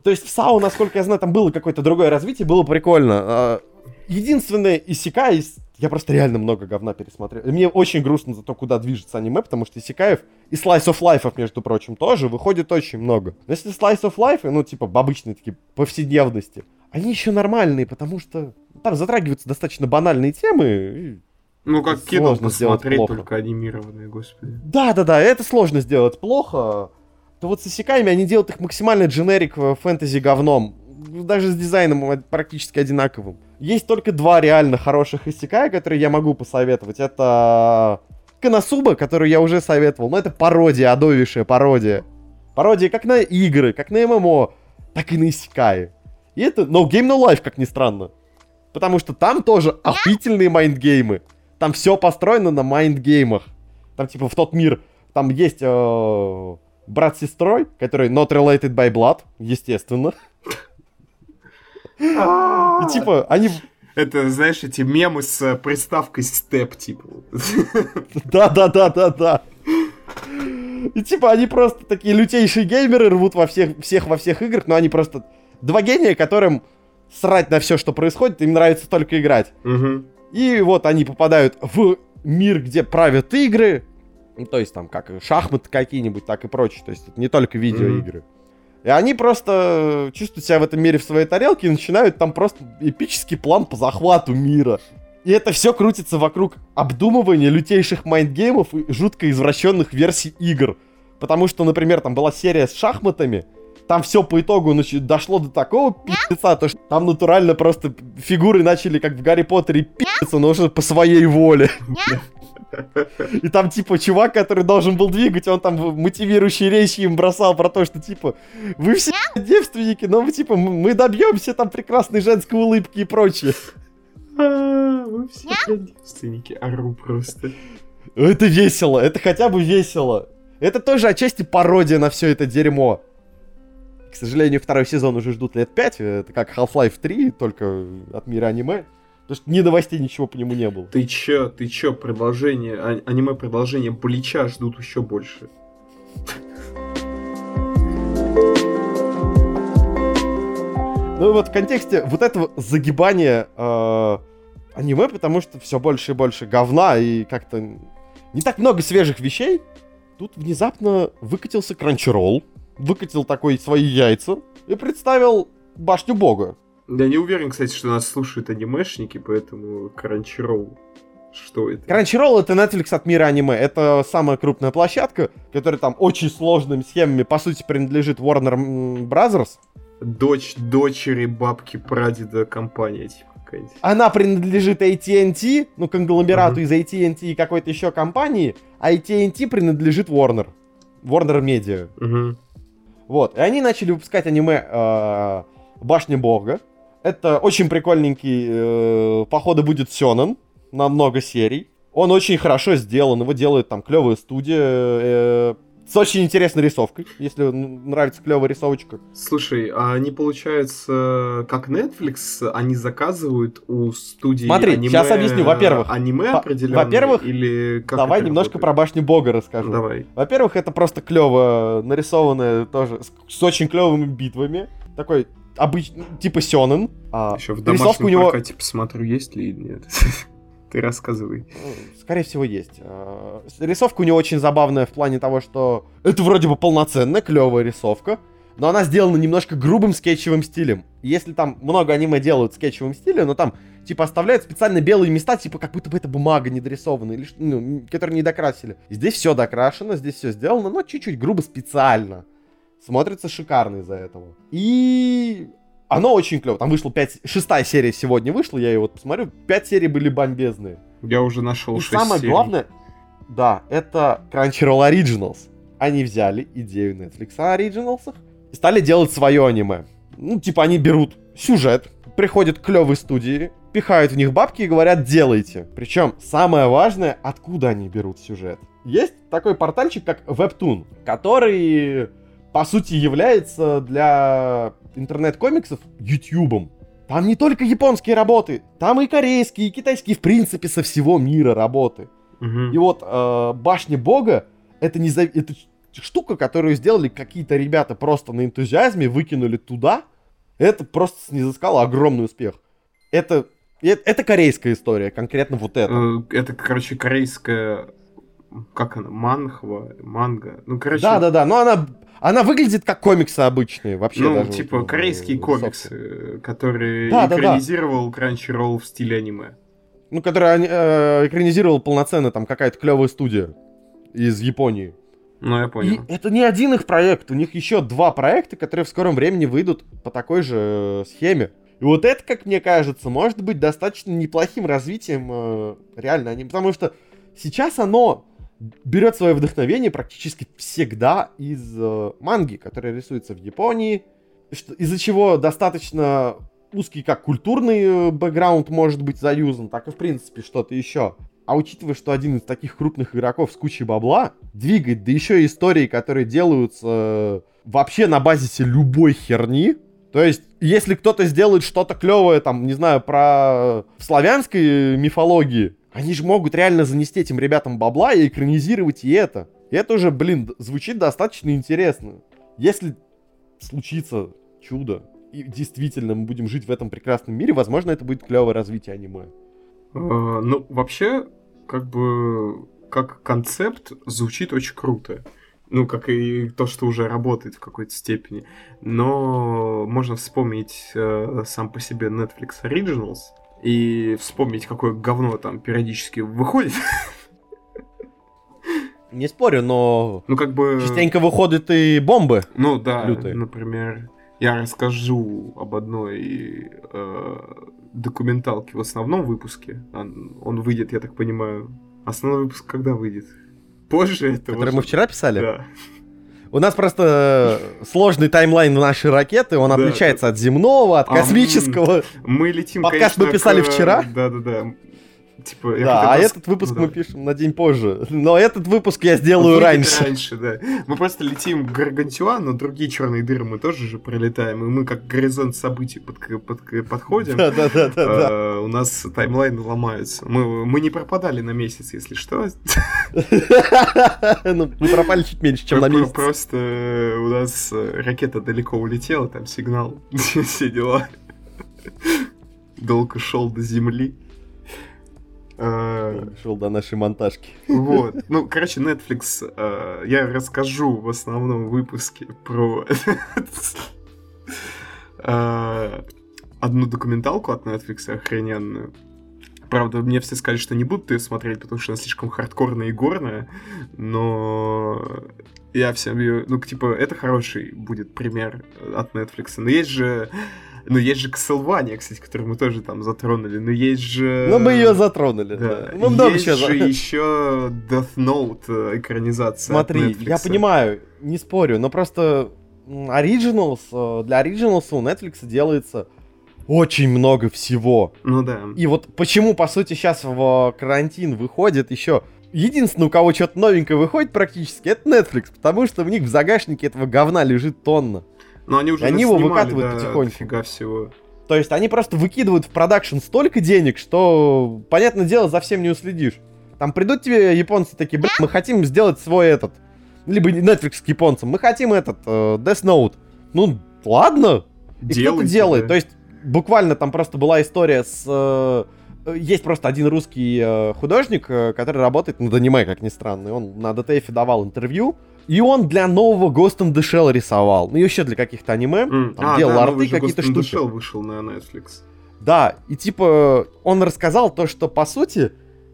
То есть в САУ, насколько я знаю, там было какое-то другое развитие, было прикольно. А, Единственное, Исекай, я просто реально много говна пересмотрел. Мне очень грустно за то, куда движется аниме, потому что Исекаев и Slice of Life, между прочим, тоже выходит очень много. Но если Slice of Life, ну, типа, в обычной такие повседневности, они еще нормальные, потому что там затрагиваются достаточно банальные темы. Ну, как кино Сложно сделать посмотреть, плохо. только анимированное, господи. Да-да-да, это сложно сделать плохо. То вот с Исекаями они делают их максимально дженерик фэнтези говном. Даже с дизайном практически одинаковым. Есть только два реально хороших Исекая, которые я могу посоветовать. Это Коносуба, которую я уже советовал. Но это пародия, адовейшая пародия. Пародия как на игры, как на ММО, так и на Исекаи. И это No Game No Life, как ни странно. Потому что там тоже охуительные майндгеймы. Там все построено на майндгеймах. Там типа в тот мир, там есть э, брат с сестрой, который not related by blood, естественно. И типа они... Это, знаешь, эти мемы с э, приставкой степ, типа. Да-да-да-да-да. И типа они просто такие лютейшие геймеры, рвут во всех, всех во всех играх, но они просто два гения, которым срать на все, что происходит, им нравится только играть. Мгм. И вот они попадают в мир, где правят игры. Ну, то есть там как шахматы какие-нибудь, так и прочее. То есть это не только видеоигры. И они просто чувствуют себя в этом мире в своей тарелке и начинают там просто эпический план по захвату мира. И это все крутится вокруг обдумывания лютейших майндгеймов и жутко извращенных версий игр. Потому что, например, там была серия с шахматами, там все по итогу нач- дошло до такого пи***ца, то что там натурально просто фигуры начали, как в Гарри Поттере, пи***ться, но уже по своей воле. И там, типа, чувак, который должен был двигать, он там мотивирующие речи им бросал про то, что, типа, вы все девственники, но, типа, м- мы добьемся там прекрасной женской улыбки и прочее. Вы все девственники, ору просто. Это весело, это хотя бы весело. Это тоже отчасти пародия на все это дерьмо. К сожалению, второй сезон уже ждут лет 5. Это как Half-Life 3, только от мира аниме. Потому что ни новостей, ничего по нему не было. Ты чё, ты чё, продолжение, а- аниме-продолжение Блича ждут еще больше. Ну и вот в контексте вот этого загибания э, аниме, потому что все больше и больше говна и как-то не так много свежих вещей, тут внезапно выкатился Crunchyroll, выкатил такой свои яйца и представил Башню Бога. Я не уверен, кстати, что нас слушают анимешники, поэтому Crunchyroll. Что это? Crunchyroll это Netflix от мира аниме. Это самая крупная площадка, которая там очень сложными схемами, по сути, принадлежит Warner Brothers. Дочь, дочери, бабки, прадеда компания, типа какая-нибудь. Она принадлежит AT&T, ну, конгломерату Мгм. из AT&T и какой-то еще компании, а AT&T принадлежит Warner. Warner Media. Мгм. Вот. И они начали выпускать аниме э, Башня Бога. Это очень прикольненький, э, походу, будет Сёнэн на много серий. Он очень хорошо сделан, его делает там клевая студия. э, с очень интересной рисовкой, если нравится клевая рисовочка. Слушай, а они, получается, как Netflix, они заказывают у студии Смотри, аниме, сейчас объясню. Во-первых, аниме по- определенное? во-первых, или как Давай немножко про работает? башню бога расскажу. Давай. Во-первых, это просто клево нарисованное тоже с, с очень клевыми битвами. Такой обычный, типа Сёнэн. А, Еще в домашнем у него, прокате посмотрю, есть ли нет. Ты рассказывай. э, скорее всего, есть. С- Рисовка у него очень забавная в плане того, что это вроде бы полноценная, клевая рисовка, но она сделана немножко грубым скетчевым стилем. Если там много аниме делают в скетчевом стиле, но там типа оставляют специально белые места, типа как будто бы это бумага недорисованная, или, ну, которые не докрасили. Здесь все докрашено, здесь все сделано, но чуть-чуть грубо специально. Смотрится шикарно из-за этого. И оно очень клево. Там вышло 5... Шестая серия сегодня вышла, я ее вот посмотрю. Пять серий были бомбезные. Я уже нашел И 6 самое серий. главное, да, это Crunchyroll Originals. Они взяли идею Netflix Originals и стали делать свое аниме. Ну, типа, они берут сюжет, приходят к клевой студии, пихают в них бабки и говорят, делайте. Причем самое важное, откуда они берут сюжет. Есть такой портальчик, как Webtoon, который, по сути, является для интернет-комиксов ютубом. Там не только японские работы, там и корейские, и китайские, в принципе, со всего мира работы. Мгм. И вот э, Башня Бога это, не за... это штука, которую сделали какие-то ребята просто на энтузиазме, выкинули туда. Это просто снизыскало огромный успех. Это, это, это корейская история, конкретно вот это. Э, Это, короче, корейская... Как она? Манхва? Манга? Ну, короче... Да-да-да, но она, она выглядит как комиксы обычные вообще. Ну, даже типа, вот, э, корейские в комиксы, софте. э, которые Да, да, да. экранизировал Crunchyroll в стиле аниме. Ну, который они, э, экранизировал полноценно там какая-то клевая студия из Японии. Ну, я И понял. это не один их проект, у них еще два проекта, которые в скором времени выйдут по такой же э, схеме. И вот это, как мне кажется, может быть достаточно неплохим развитием э, реально аниме, потому что сейчас оно берет свое вдохновение практически всегда из э, манги, которая рисуется в Японии, из-за чего достаточно узкий как культурный э, бэкграунд может быть заюзан, так и в принципе что-то еще. А учитывая, что один из таких крупных игроков с кучей бабла двигает, да еще и истории, которые делаются э, вообще на базисе любой херни, то есть, если кто-то сделает что-то клевое, там, не знаю, про в славянской мифологии, они же могут реально занести этим ребятам бабла и экранизировать и это. И это уже, блин, звучит достаточно интересно. Если случится чудо, и действительно мы будем жить в этом прекрасном мире, возможно, это будет клевое развитие аниме. Э, Ну, вообще, как бы, как концепт звучит очень круто. Ну, как и то, что уже работает в какой-то степени. Но можно вспомнить э, сам по себе Netflix Originals и вспомнить, какое говно там периодически выходит. Не спорю, но Ну, как бы... частенько выходят и бомбы. Ну да, лютые. например, я расскажу об одной э, документалке в основном выпуске. Он, он выйдет, я так понимаю. Основной выпуск когда выйдет? Позже этого. Который мы же? вчера писали. Да. У нас просто э, сложный таймлайн нашей ракеты, он Да. отличается от земного, от А, космического. Мы летим, Подкаст конечно, мы писали к- вчера? Да-да-да. Типа, я Да, а вас- этот выпуск ну мы да. пишем на день позже. Но этот выпуск я сделаю раньше. раньше, да. Мы просто летим к Гаргантюа, но другие черные дыры мы тоже же пролетаем. И мы как горизонт событий под- под- подходим. Да, да, да, да, да. Э, У нас таймлайны ломаются. Мы, мы не пропадали на месяц, если что. Ну, мы пропали чуть меньше, чем на месяц. Просто у нас э, ракета далеко улетела, там сигнал, все дела. Долго шел до земли. Шел до нашей монтажки. Вот. Ну, короче, Netflix, э, я расскажу в основном выпуске про э, одну документалку от Netflix охрененную. Правда, мне все сказали, что не будут ее смотреть, потому что она слишком хардкорная и горная, но я всем ее... Ну, типа, это хороший будет пример от Netflix. Но есть же... Ну, есть же Castlevania, кстати, которую мы тоже там затронули, но есть же... Ну, мы ее затронули, Да. да. Мы много Есть чего же еще Death Note э, экранизация от Смотри, я понимаю, не спорю, но просто Originals, э, для Originals у Netflix делается очень много всего. Ну да. И вот почему, по сути, сейчас в карантин выходит еще единственное, у кого что-то новенькое выходит практически, это Netflix, потому что в них в загашнике этого говна лежит тонна. Но они уже они его выкатывают да, потихоньку. всего. То есть они просто выкидывают в продакшн столько денег, что, понятное дело, за всем не уследишь. Там придут тебе японцы такие, блин, мы хотим сделать свой этот, либо Netflix к японцам, мы хотим этот, э, Death Note. Ну, ладно, и кто-то делает. да. То есть буквально там просто была история с... э, э, есть просто один русский э, художник, э, который работает над аниме, как ни странно. И он на DTF давал интервью. И он для нового Ghost in the Shell рисовал. Ну и еще для каких-то аниме. М, Там а, делал да, арты какие-то Ghost in the. Shell вышел на Netflix. Да, и типа он рассказал то, что по сути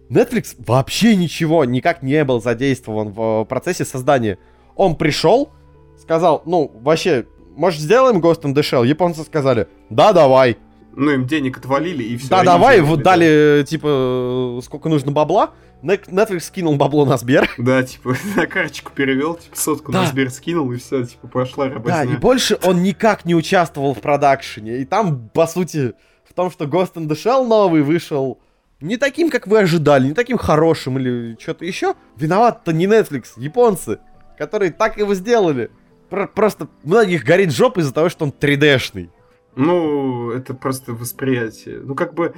Netflix вообще ничего никак не был задействован в э, процессе создания. Он пришел, сказал, ну, вообще, может, сделаем Ghost in the Shell? Японцы сказали, да, давай. Ну, им денег отвалили, и все. да, давай, вот дали, типа, э, сколько нужно бабла. Netflix скинул бабло на Сбер. Да, типа, на карточку перевел, типа, сотку на Да. Сбер скинул, и все, типа, пошла Да, и работа. больше он никак не участвовал в продакшене. И там, по сути, в том, что Ghost in the Shell новый вышел не таким, как вы ожидали, не таким хорошим или что-то еще. Виноват-то не Netflix, японцы, которые так его сделали. Про- просто многих горит жопа из-за того, что он 3D-шный. Ну, это просто восприятие. Ну, как бы,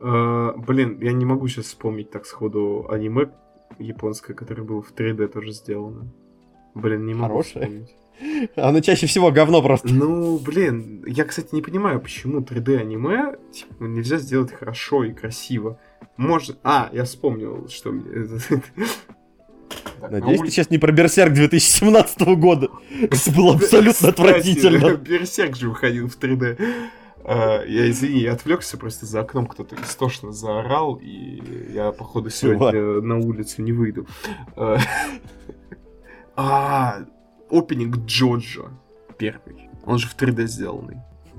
э, блин, я не могу сейчас вспомнить так сходу аниме японское, которое было в 3D тоже сделано. Блин, не могу Хорошее. вспомнить. Оно чаще всего говно просто. Ну, блин, я, кстати, не понимаю, почему 3D аниме типа, нельзя сделать хорошо и красиво. Может... А, я вспомнил, что... мне- Так, на Надеюсь, ты сейчас не про Берсерк 2017 года. Это было абсолютно отвратительно. Берсерк же выходил в 3D. А, Я, извини, я отвлекся, просто за окном кто-то истошно заорал, и я, походу, сегодня на улицу не выйду. А, А, опенинг Джоджо первый. Он же в 3D сделанный.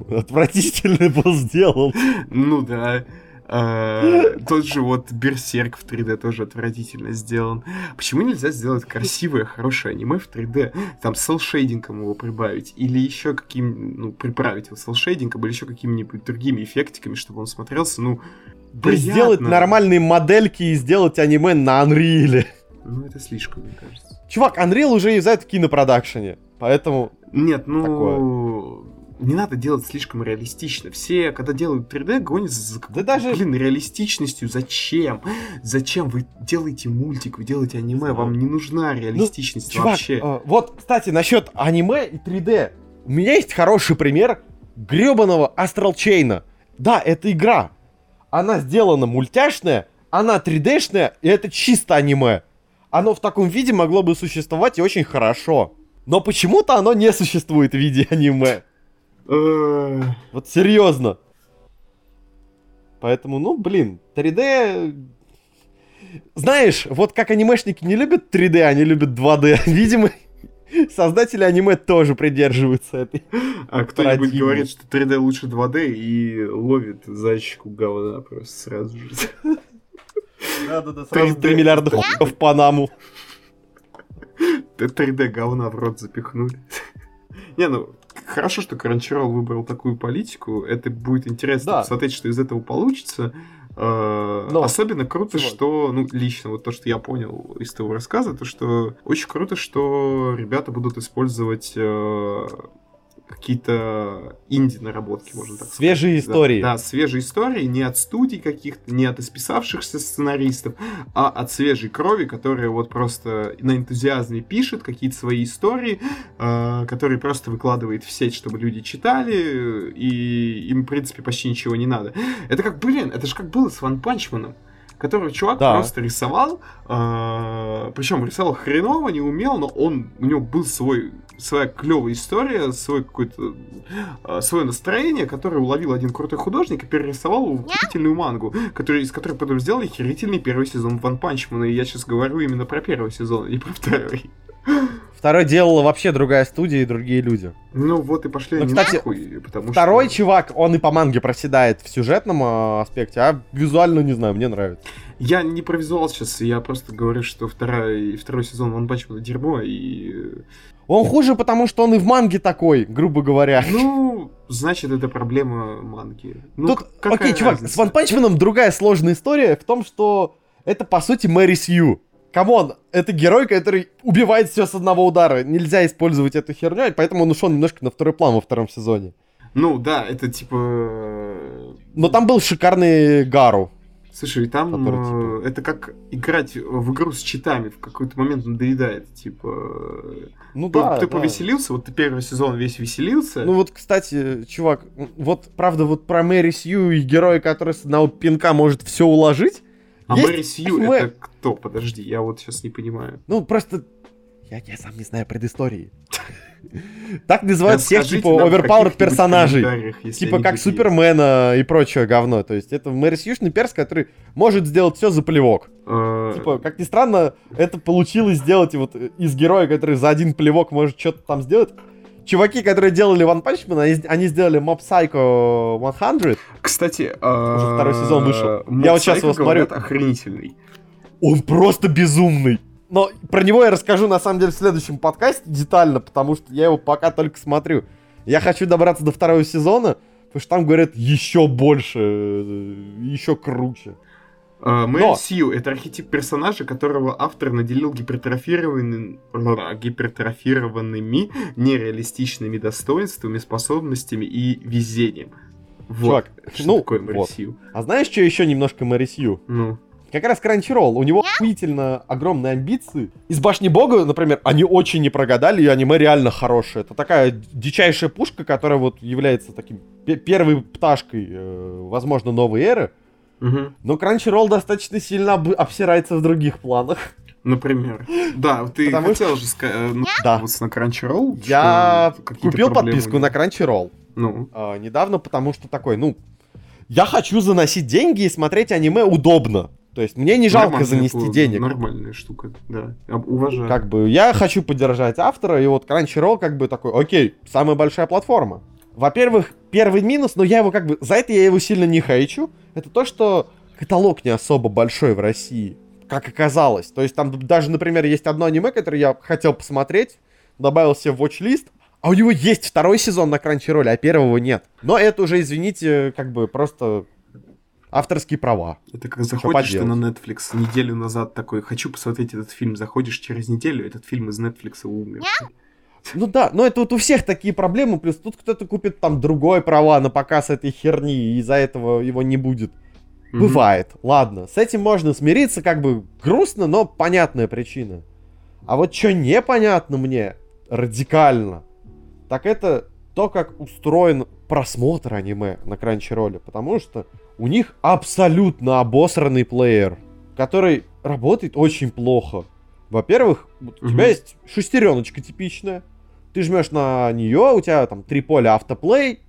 Отвратительно был сделан. Ну да. А, Тот же вот Берсерк в 3D тоже отвратительно сделан. Почему нельзя сделать красивое, хорошее аниме в 3D? Там селшейдингом его прибавить. Или еще каким, ну, приправить его селшейдингом, или еще какими-нибудь другими эффектиками, чтобы он смотрелся, ну, приятно. сделать нормальные модельки и сделать аниме на Unreal. Ну, это слишком, мне кажется. Чувак, Unreal уже юзает в кинопродакшене, поэтому... Нет, ну... Такое. Не надо делать слишком реалистично. Все, когда делают 3D, гонят за какой-то, даже- блин, реалистичностью. Зачем? Зачем вы делаете мультик, вы делаете аниме? Вам не нужна реалистичность Чувак, вообще. э, вот, кстати, насчет аниме и 3D. У меня есть хороший пример гребаного Astral Chain. Да, это игра. Она сделана мультяшная, она 3D-шная, и это чисто аниме. Оно в таком виде могло бы существовать и очень хорошо. Но почему-то оно не существует в виде аниме. Вот серьезно. Поэтому, ну, блин, 3D... Знаешь, вот как анимешники не любят 3D, они любят 2D. Видимо, создатели аниме тоже придерживаются этой. А кто-нибудь говорит, что 3D лучше 2D и ловит зайчику говна просто сразу же. Да-да-да, сразу 3 миллиарда в Панаму. 3D говна в рот запихнули. Не, ну, хорошо, что Crunchyroll выбрал такую политику. Это будет интересно Да. посмотреть, что из этого получится. Э, Но, Особенно круто, чувак. что, ну, лично, вот то, что я понял из твоего рассказа, то, что очень круто, что ребята будут использовать э, какие-то инди-наработки, можно так Свежие сказать. Да, истории. Да, свежие истории, не от студий каких-то, не от исписавшихся сценаристов, а от свежей крови, которая вот просто на энтузиазме пишет какие-то свои истории, э, которые просто выкладывает в сеть, чтобы люди читали, и им, в принципе, почти ничего не надо. Это как, блин, это же как было с Ван Панчманом, которого чувак Да. просто рисовал, причем рисовал хреново, не умел, но он, у него был свой своя клевая история, свой какой-то э, свое настроение, которое уловил один крутой художник и перерисовал его в охуительную мангу, который, из которой потом сделали охерительный первый сезон Ван Панчмана. И я сейчас говорю именно про первый сезон, а не про второй. Второй делала вообще другая студия и другие люди. Ну вот и пошли Ну, они кстати, нахуй, потому Второй что... чувак, он и по манге проседает в сюжетном э, аспекте, а визуально, не знаю, мне нравится. Я не про визуал сейчас, я просто говорю, что второй, второй сезон Ван Панчмана дерьмо, и... Он хуже, потому что он и в манге такой, грубо говоря. Ну, значит, это проблема манги. Ну, Тут, окей, чувак, разница? с Ван Панчманом другая сложная история в том, что Это, по сути, Мэри Сью. Come on, это герой, который убивает все с одного удара. Нельзя использовать эту херню, поэтому он ушел немножко на второй план во втором сезоне. Ну, да, это типа... э, Но там был шикарный Гару. Слушай, там Который, э, типа- это как играть в игру с читами. В какой-то момент надоедает. Типа... э, Ну П- да, ты да. повеселился, вот ты первый сезон весь веселился. Ну вот, кстати, чувак, вот правда вот про Мэри Сью и героя, который с одного пинка может все уложить. а есть Мэри Сью аниме- это кто? Подожди, я вот сейчас не понимаю. Ну просто я, я сам не знаю предыстории. Так называют всех типа оверпауэрд персонажей. Типа как Супермена и прочее говно. То есть это Мэри Сьюшный перс, который может сделать все за плевок. Э, Типа, как ни странно, это получилось сделать вот из героя, который за один плевок может что-то там сделать. Чуваки, которые делали One Punch Man, они, они сделали Mob Psycho 100. Кстати, Уже второй сезон вышел. Я вот Psycho, его смотрю. охренительный. Он просто безумный. Но про него я расскажу на самом деле в следующем подкасте детально, потому что я его пока только смотрю. Я хочу добраться до второго сезона, потому что там говорят еще больше, э, еще круче. Э, Мэри Но- Сью — это архетип персонажа, которого автор наделил гипертрофированным- ла- гипертрофированными нереалистичными достоинствами, способностями и везением. Вот. Чувак, что ну, такое Мэри вот. Сью? А знаешь, что еще немножко Мэри Сью? Ну, Как раз Crunchyroll. У него охуительно огромные амбиции. Из Башни Бога, например, они очень не прогадали, и аниме реально хорошее. Это такая дичайшая пушка, которая вот является таким пе- первой пташкой, э, возможно, новой эры. мгм. Но Crunchyroll достаточно сильно об- обсирается в других планах. например. Да, ты Потому хотел же сказать Да. на Crunchyroll? Я что купил подписку на Crunchyroll Ну, а, недавно, потому что такой, ну, я хочу заносить деньги и смотреть аниме удобно. То есть мне не жалко нормальная занести пу- денег. Нормальная штука, да. Уважаю. Как бы я хочу поддержать автора, и вот Crunchyroll как бы такой, окей, самая большая платформа. Во-первых, первый минус, но я его как бы, за это я его сильно не хейчу, это то, что каталог не особо большой в России, как оказалось. То есть там даже, например, есть одно аниме, которое я хотел посмотреть, добавил себе в watch-лист, а у него есть второй сезон на Crunchyroll, а первого нет. Но это уже, извините, как бы просто авторские права. Это как заходишь ты на Netflix неделю назад такой, хочу посмотреть этот фильм, заходишь через неделю, этот фильм из Netflix умер. Ну да, но это вот у всех такие проблемы, плюс тут кто-то купит там другой права на показ этой херни, и из-за этого его не будет. Мгм. Бывает, ладно, с этим можно смириться, как бы грустно, но понятная причина. А вот что непонятно мне радикально, так это то, как устроен просмотр аниме на Crunchyroll, потому что у них абсолютно обосранный плеер, который работает очень плохо. Во-первых, вот у Мгм. тебя есть шестереночка типичная, ты жмешь на нее, у тебя там три поля автоплей,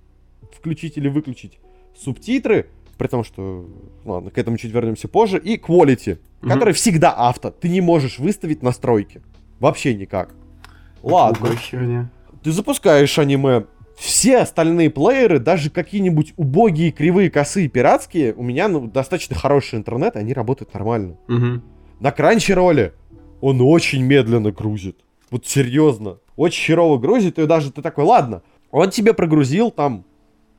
включить или выключить, субтитры, при том, что, ладно, к этому чуть вернемся позже, и quality, Мгм. который всегда авто, ты не можешь выставить настройки. Вообще никак. Ладно, Какая херня. ты запускаешь аниме, все остальные плееры, даже какие-нибудь убогие, кривые, косые, пиратские, у меня ну, достаточно хороший интернет, они работают нормально. Мгм. На Crunchyroll он очень медленно грузит. Вот серьезно. Очень херово грузит, и даже ты такой, ладно, он тебе прогрузил там,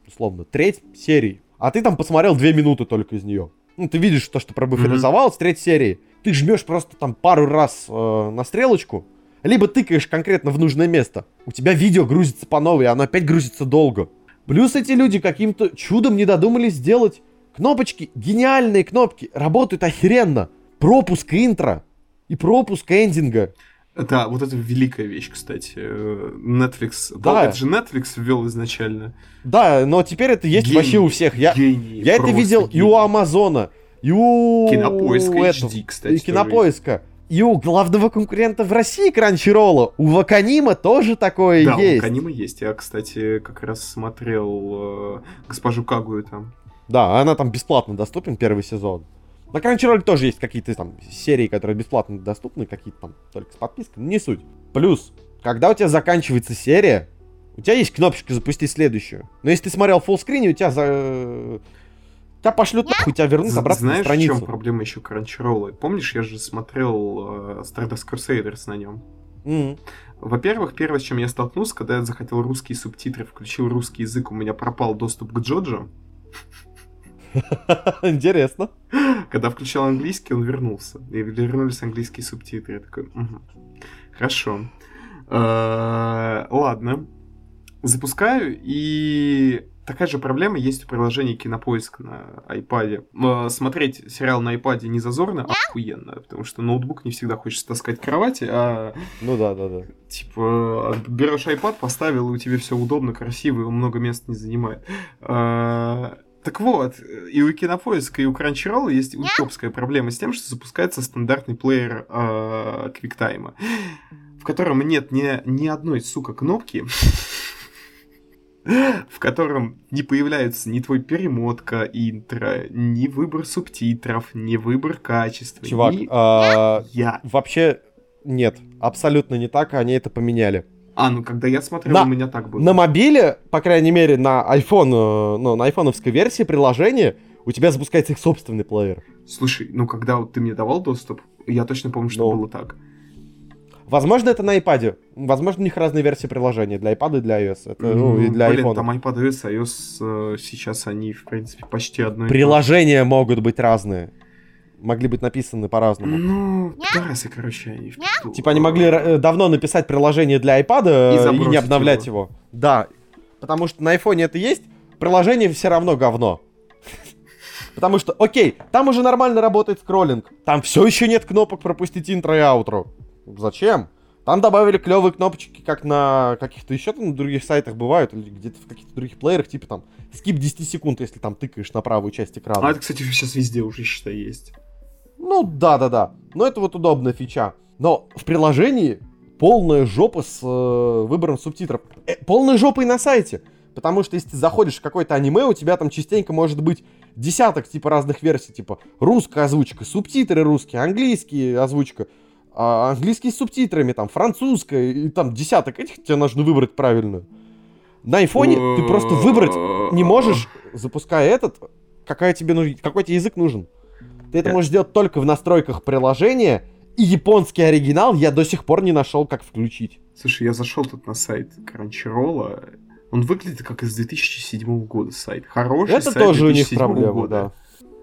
условно, треть серии, а ты там посмотрел две минуты только из нее. Ну, ты видишь то, что пробуферизовалось, треть серии. Ты жмешь просто там пару раз э, на стрелочку, либо тыкаешь конкретно в нужное место. У тебя видео грузится по новой, и оно опять грузится долго. Плюс эти люди каким-то чудом не додумались сделать кнопочки, гениальные кнопки, работают охеренно. Пропуск интро и пропуск эндинга. Да, вот это великая вещь, кстати. Э, Netflix. Да. Это же Netflix ввел изначально. Да, но теперь это есть Гений. вообще у всех. Я, Гений, я это видел и гений. у Амазона, и у... Кинопоиска этого, HD, кстати, И кинопоиска. И у главного конкурента в России Кранчеролла, у Ваканима тоже такое Да, есть. у Канима есть. Я, кстати, как раз смотрел э, госпожу Кагую там. Да, она там бесплатно доступен, первый сезон. На Crunchyroll тоже есть какие-то там серии, которые бесплатно доступны, какие-то там только с подпиской, но не суть. Плюс, когда у тебя заканчивается серия, у тебя есть кнопочка запустить следующую. Но если ты смотрел фуллскрин, у тебя за... Тебя пошлют нахуй, тебя вернут обратно Знаешь, на в чем страницу. проблема еще Crunchyroll? Помнишь, я же смотрел э, Stardust Crusaders на нем. Мгм. Во-первых, первое, с чем я столкнулся, когда я захотел русские субтитры, включил русский язык, у меня пропал доступ к Джоджо. Интересно. Когда включал английский, он вернулся. И вернулись английские субтитры. Я такой, угу. хорошо. Э, ладно. Запускаю, и такая же проблема есть у приложения Кинопоиск на iPad. Э, смотреть сериал на iPad не зазорно, а охуенно, потому что ноутбук не всегда хочется таскать к кровати, а... Ну да, да, да. Типа, берешь iPad, поставил, и у тебя все удобно, красиво, и много места не занимает. Э, так вот, и у Кинопоиска, и у Crunchyroll есть утопская проблема с тем, что запускается стандартный плеер э, QuickTime, в котором нет ни, ни одной, сука, кнопки, в котором не появляется ни твой перемотка интро, ни выбор субтитров, ни выбор качества. Чувак, ни... а, я. вообще нет, абсолютно не так, они это поменяли. А, ну когда я смотрел, На- у меня так было. На мобиле, по крайней мере, на iPhone, ну, на айфоновской версии приложения, у тебя запускается их собственный плеер. Слушай, ну когда вот ты мне давал доступ, я точно помню, что Ну. было так. Возможно, это на iPad. Возможно, у них разные версии приложения для iPad и для iOS. Это, ну, и для блин, iPhone. там iPadOS, iOS, э, сейчас они, в принципе, почти одно. Приложения могут быть разные. Могли быть написаны по-разному. Ну, пидорасы, короче, они. Типа они могли э, давно написать приложение для iPad э, И и, не обновлять его. Да. Потому что на iPhone это есть, приложение все равно говно. Потому что, окей, там уже нормально работает скроллинг. Там все еще нет кнопок пропустить интро и аутро. Зачем? Там добавили клевые кнопочки, как на каких-то еще там на других сайтах бывают, или где-то в каких-то других плеерах, типа там скип 10 секунд, если там тыкаешь на правую часть экрана. А это, кстати, сейчас везде уже, считай, есть. Ну да, да, да. Но это вот удобная фича. Но в приложении полная жопа с э, выбором субтитров. Э, полная жопа и на сайте. Потому что если ты заходишь в какое-то аниме, у тебя там частенько может быть десяток типа разных версий, типа русская озвучка, субтитры русские, английские озвучка, а, английский с субтитрами, там французская, и там десяток этих тебе нужно выбрать правильную. На айфоне ты просто выбрать не можешь, запуская этот, какая тебе нуж... какой тебе язык нужен. Ты это можешь сделать только в настройках приложения, и японский оригинал я до сих пор не нашел, как включить. Слушай, я зашел тут на сайт Crunchyroll. Он выглядит как из 2007 года сайт. Хороший это сайт тоже у них 2007 проблема, года. да.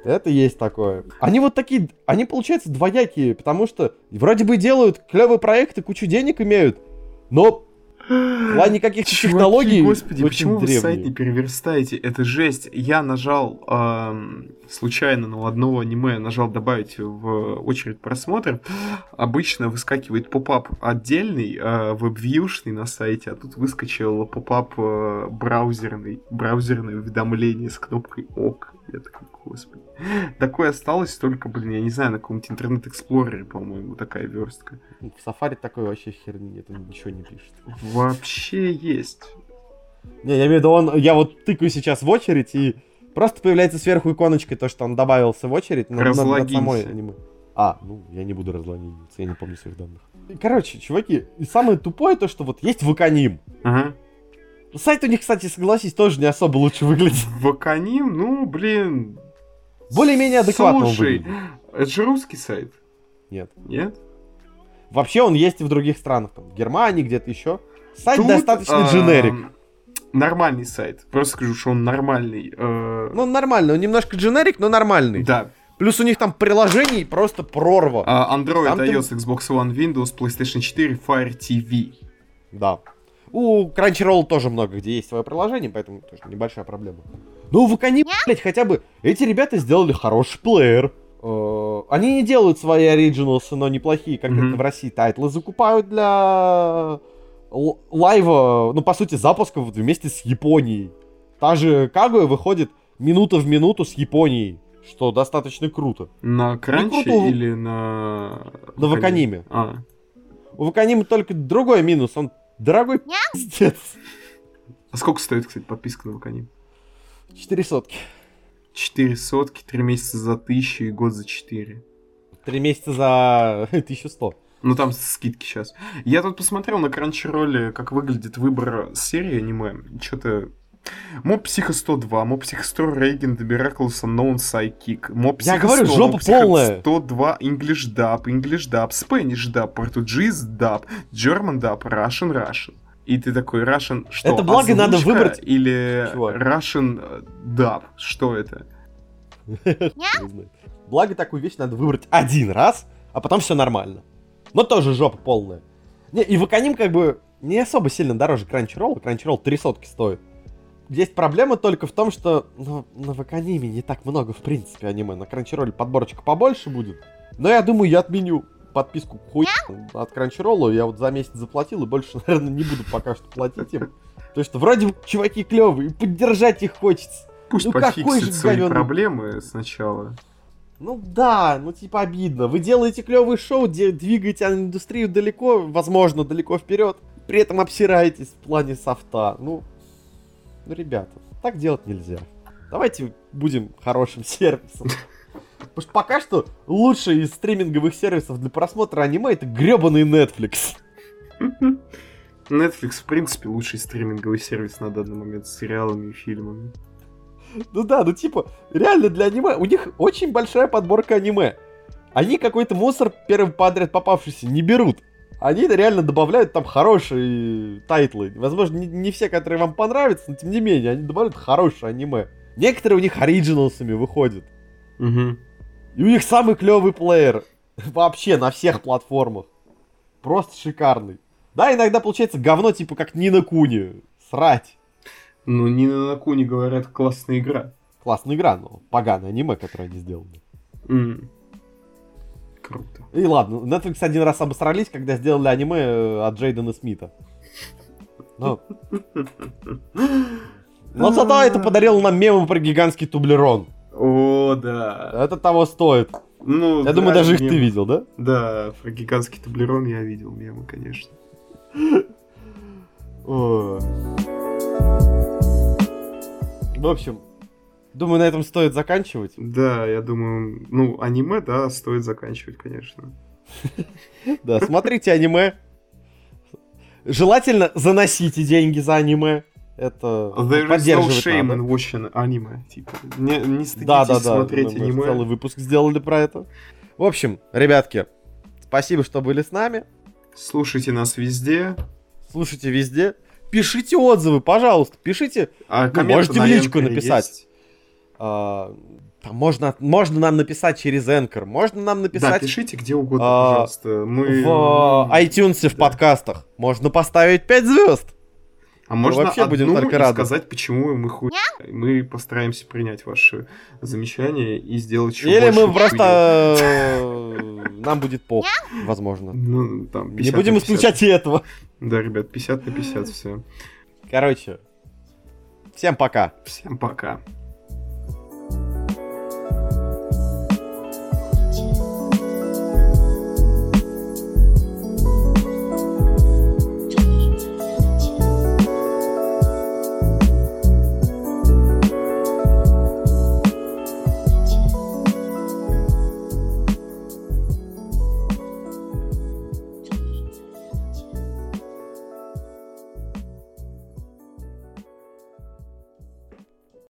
Это есть такое. Они вот такие, они получаются двоякие, потому что вроде бы делают клевые проекты, кучу денег имеют, но в плане каких-то Чуваки, технологий господи, почему вы древние. сайт не переверстаете? Это жесть. Я нажал эм, случайно на одного аниме, нажал добавить в очередь просмотра. Обычно выскакивает pop-up отдельный, э, веб-вьюшный на сайте, а тут выскочил pop-up э, браузерный, браузерное уведомление с кнопкой ОК. Я такой, господи. Такое осталось только, блин, я не знаю, на каком-нибудь Internet Explorer е, по-моему, такая верстка. В Safari такой вообще херни нет, он ничего не пишет. Вообще есть. Не, я имею в виду, он, я вот тыкаю сейчас в очередь, и просто появляется сверху иконочкой то, что он добавился в очередь, но над- над Разлогинься. самой аниме. А, ну, я не буду разлогиниться, я не помню своих данных. Короче, чуваки, и самое тупое то, что вот есть Ваканим. Ага. Сайт у них, кстати, согласись, тоже не особо лучше выглядит. Ваканим, ну, блин. Более-менее адекватно он Слушай, выглядит. это же русский сайт, Нет. нет? Вообще он есть и в других странах, там, в Германии, где-то еще. Сайт Тут, достаточно эм, дженерик. Нормальный сайт. Просто скажу, что он нормальный. э, Ну, нормально, он немножко дженерик, но нормальный. Да. Плюс у них там приложений просто прорва. А, Android, Там ты- iOS, Xbox One, Windows, PlayStation 4, Fire TV. Да. У Crunchyroll тоже много где есть свое приложение, поэтому тоже небольшая проблема. Ну, в Вакани, блядь, хотя бы эти ребята сделали хороший плеер. Э, Они не делают свои оригиналсы, но неплохие, как Мгм. это в России. Тайтлы закупают для л- лайва, ну, по сути, запуска вот вместе с Японией. Та же Кагуя выходит минута в минуту с Японией, что достаточно круто. На Кранче круто. или на... На Ваканиме. А, У Ваканима только другой минус, он дорогой пиздец. а сколько стоит, кстати, подписка на Ваканим? Четыре сотки. 4 сотки, 3 месяца за 1000 и год за 4. Три месяца за 1100. Ну там скидки сейчас. Я тут посмотрел на Crunchyroll, как выглядит выбор серии аниме. Что-то... Моб Психо 102, Моб Психо 100 Рейген, The Miracles Unknown Psychic, Моб Я Психо говорю, 100, жопа полная. 102 English Dub, English Dub, Spanish Dub, Portuguese Dub, German Dub, Russian Russian. И ты такой, Russian что? Это благо надо выбрать. Или Чувак. Russian Dub? Что это? Благо, такую вещь надо выбрать один раз, а потом все нормально. Но тоже жопа полная. Не, и Ваканим как бы не особо сильно дороже Crunchyroll. Crunchyroll три сотки стоит. Есть проблема только в том, что ну, на Ваканиме не так много, в принципе, аниме. На Crunchyroll подборочка побольше будет. Но я думаю, я отменю подписку хуй от Crunchyroll. Я вот за месяц заплатил и больше, наверное, не буду пока что платить им. То что вроде бы чуваки клевые, и поддержать их хочется. Пусть Ну, пофиксит какой же свои говёный- проблемы сначала. Ну да, ну типа обидно. Вы делаете клевый шоу, где двигаете индустрию далеко, возможно, далеко вперед, при этом обсираетесь в плане софта. Ну, ну, ребята, так делать нельзя. Давайте будем хорошим сервисом. Потому что пока что лучший из стриминговых сервисов для просмотра аниме это гребаный Netflix. Netflix, в принципе, лучший стриминговый сервис на данный момент с сериалами и фильмами. Ну да, ну типа, реально для аниме, у них очень большая подборка аниме. Они какой-то мусор первым подряд попавшийся не берут. Они реально добавляют там хорошие тайтлы. Возможно, не, не все, которые вам понравятся, но тем не менее, они добавляют хорошее аниме. Некоторые у них оригиналсами выходят. Угу. И у них самый клевый плеер. Вообще на всех платформах. Просто шикарный. Да, иногда получается говно, типа как Нина Куни. Срать. Ну, не на Накуне говорят, классная игра. Классная игра, но поганое аниме, которое они сделали. М. Круто. И ладно, Netflix один раз обосрались, когда сделали аниме э, от Джейдена Смита. Ну. Но зато это подарило нам мемы про гигантский тублерон. О, да. Это того стоит. Ну, Я да, думаю, даже их мем- ты видел, да? Да, про гигантский таблерон я видел мемы, конечно. В общем, думаю, на этом стоит заканчивать. Да, я думаю, ну, аниме, да, стоит заканчивать, конечно. Да, смотрите аниме. Желательно заносите деньги за аниме. Это There is no shame надо. in watching аниме. Типа, не, не стыдитесь Да, да, да. смотреть мы аниме. целый выпуск сделали про это. В общем, ребятки, спасибо, что были с нами. Слушайте нас везде. Слушайте везде. Пишите отзывы, пожалуйста. Пишите. А Ну, комменты можете в личку написать. есть. а, там можно, можно нам написать через Anchor. Можно нам Да, написать пишите где угодно, а, пожалуйста. Мы... в э, iTunes в да. подкастах. Можно поставить 5 звезд. А можно вообще будем только рады. сказать, почему мы хуй... Мы постараемся принять ваши замечания и сделать еще Или мы просто... э, Нам будет пох, возможно. Ну, там, Не 50 будем на 50. исключать и этого. Да, ребят, 50 на 50 все. Короче, всем пока. Всем пока.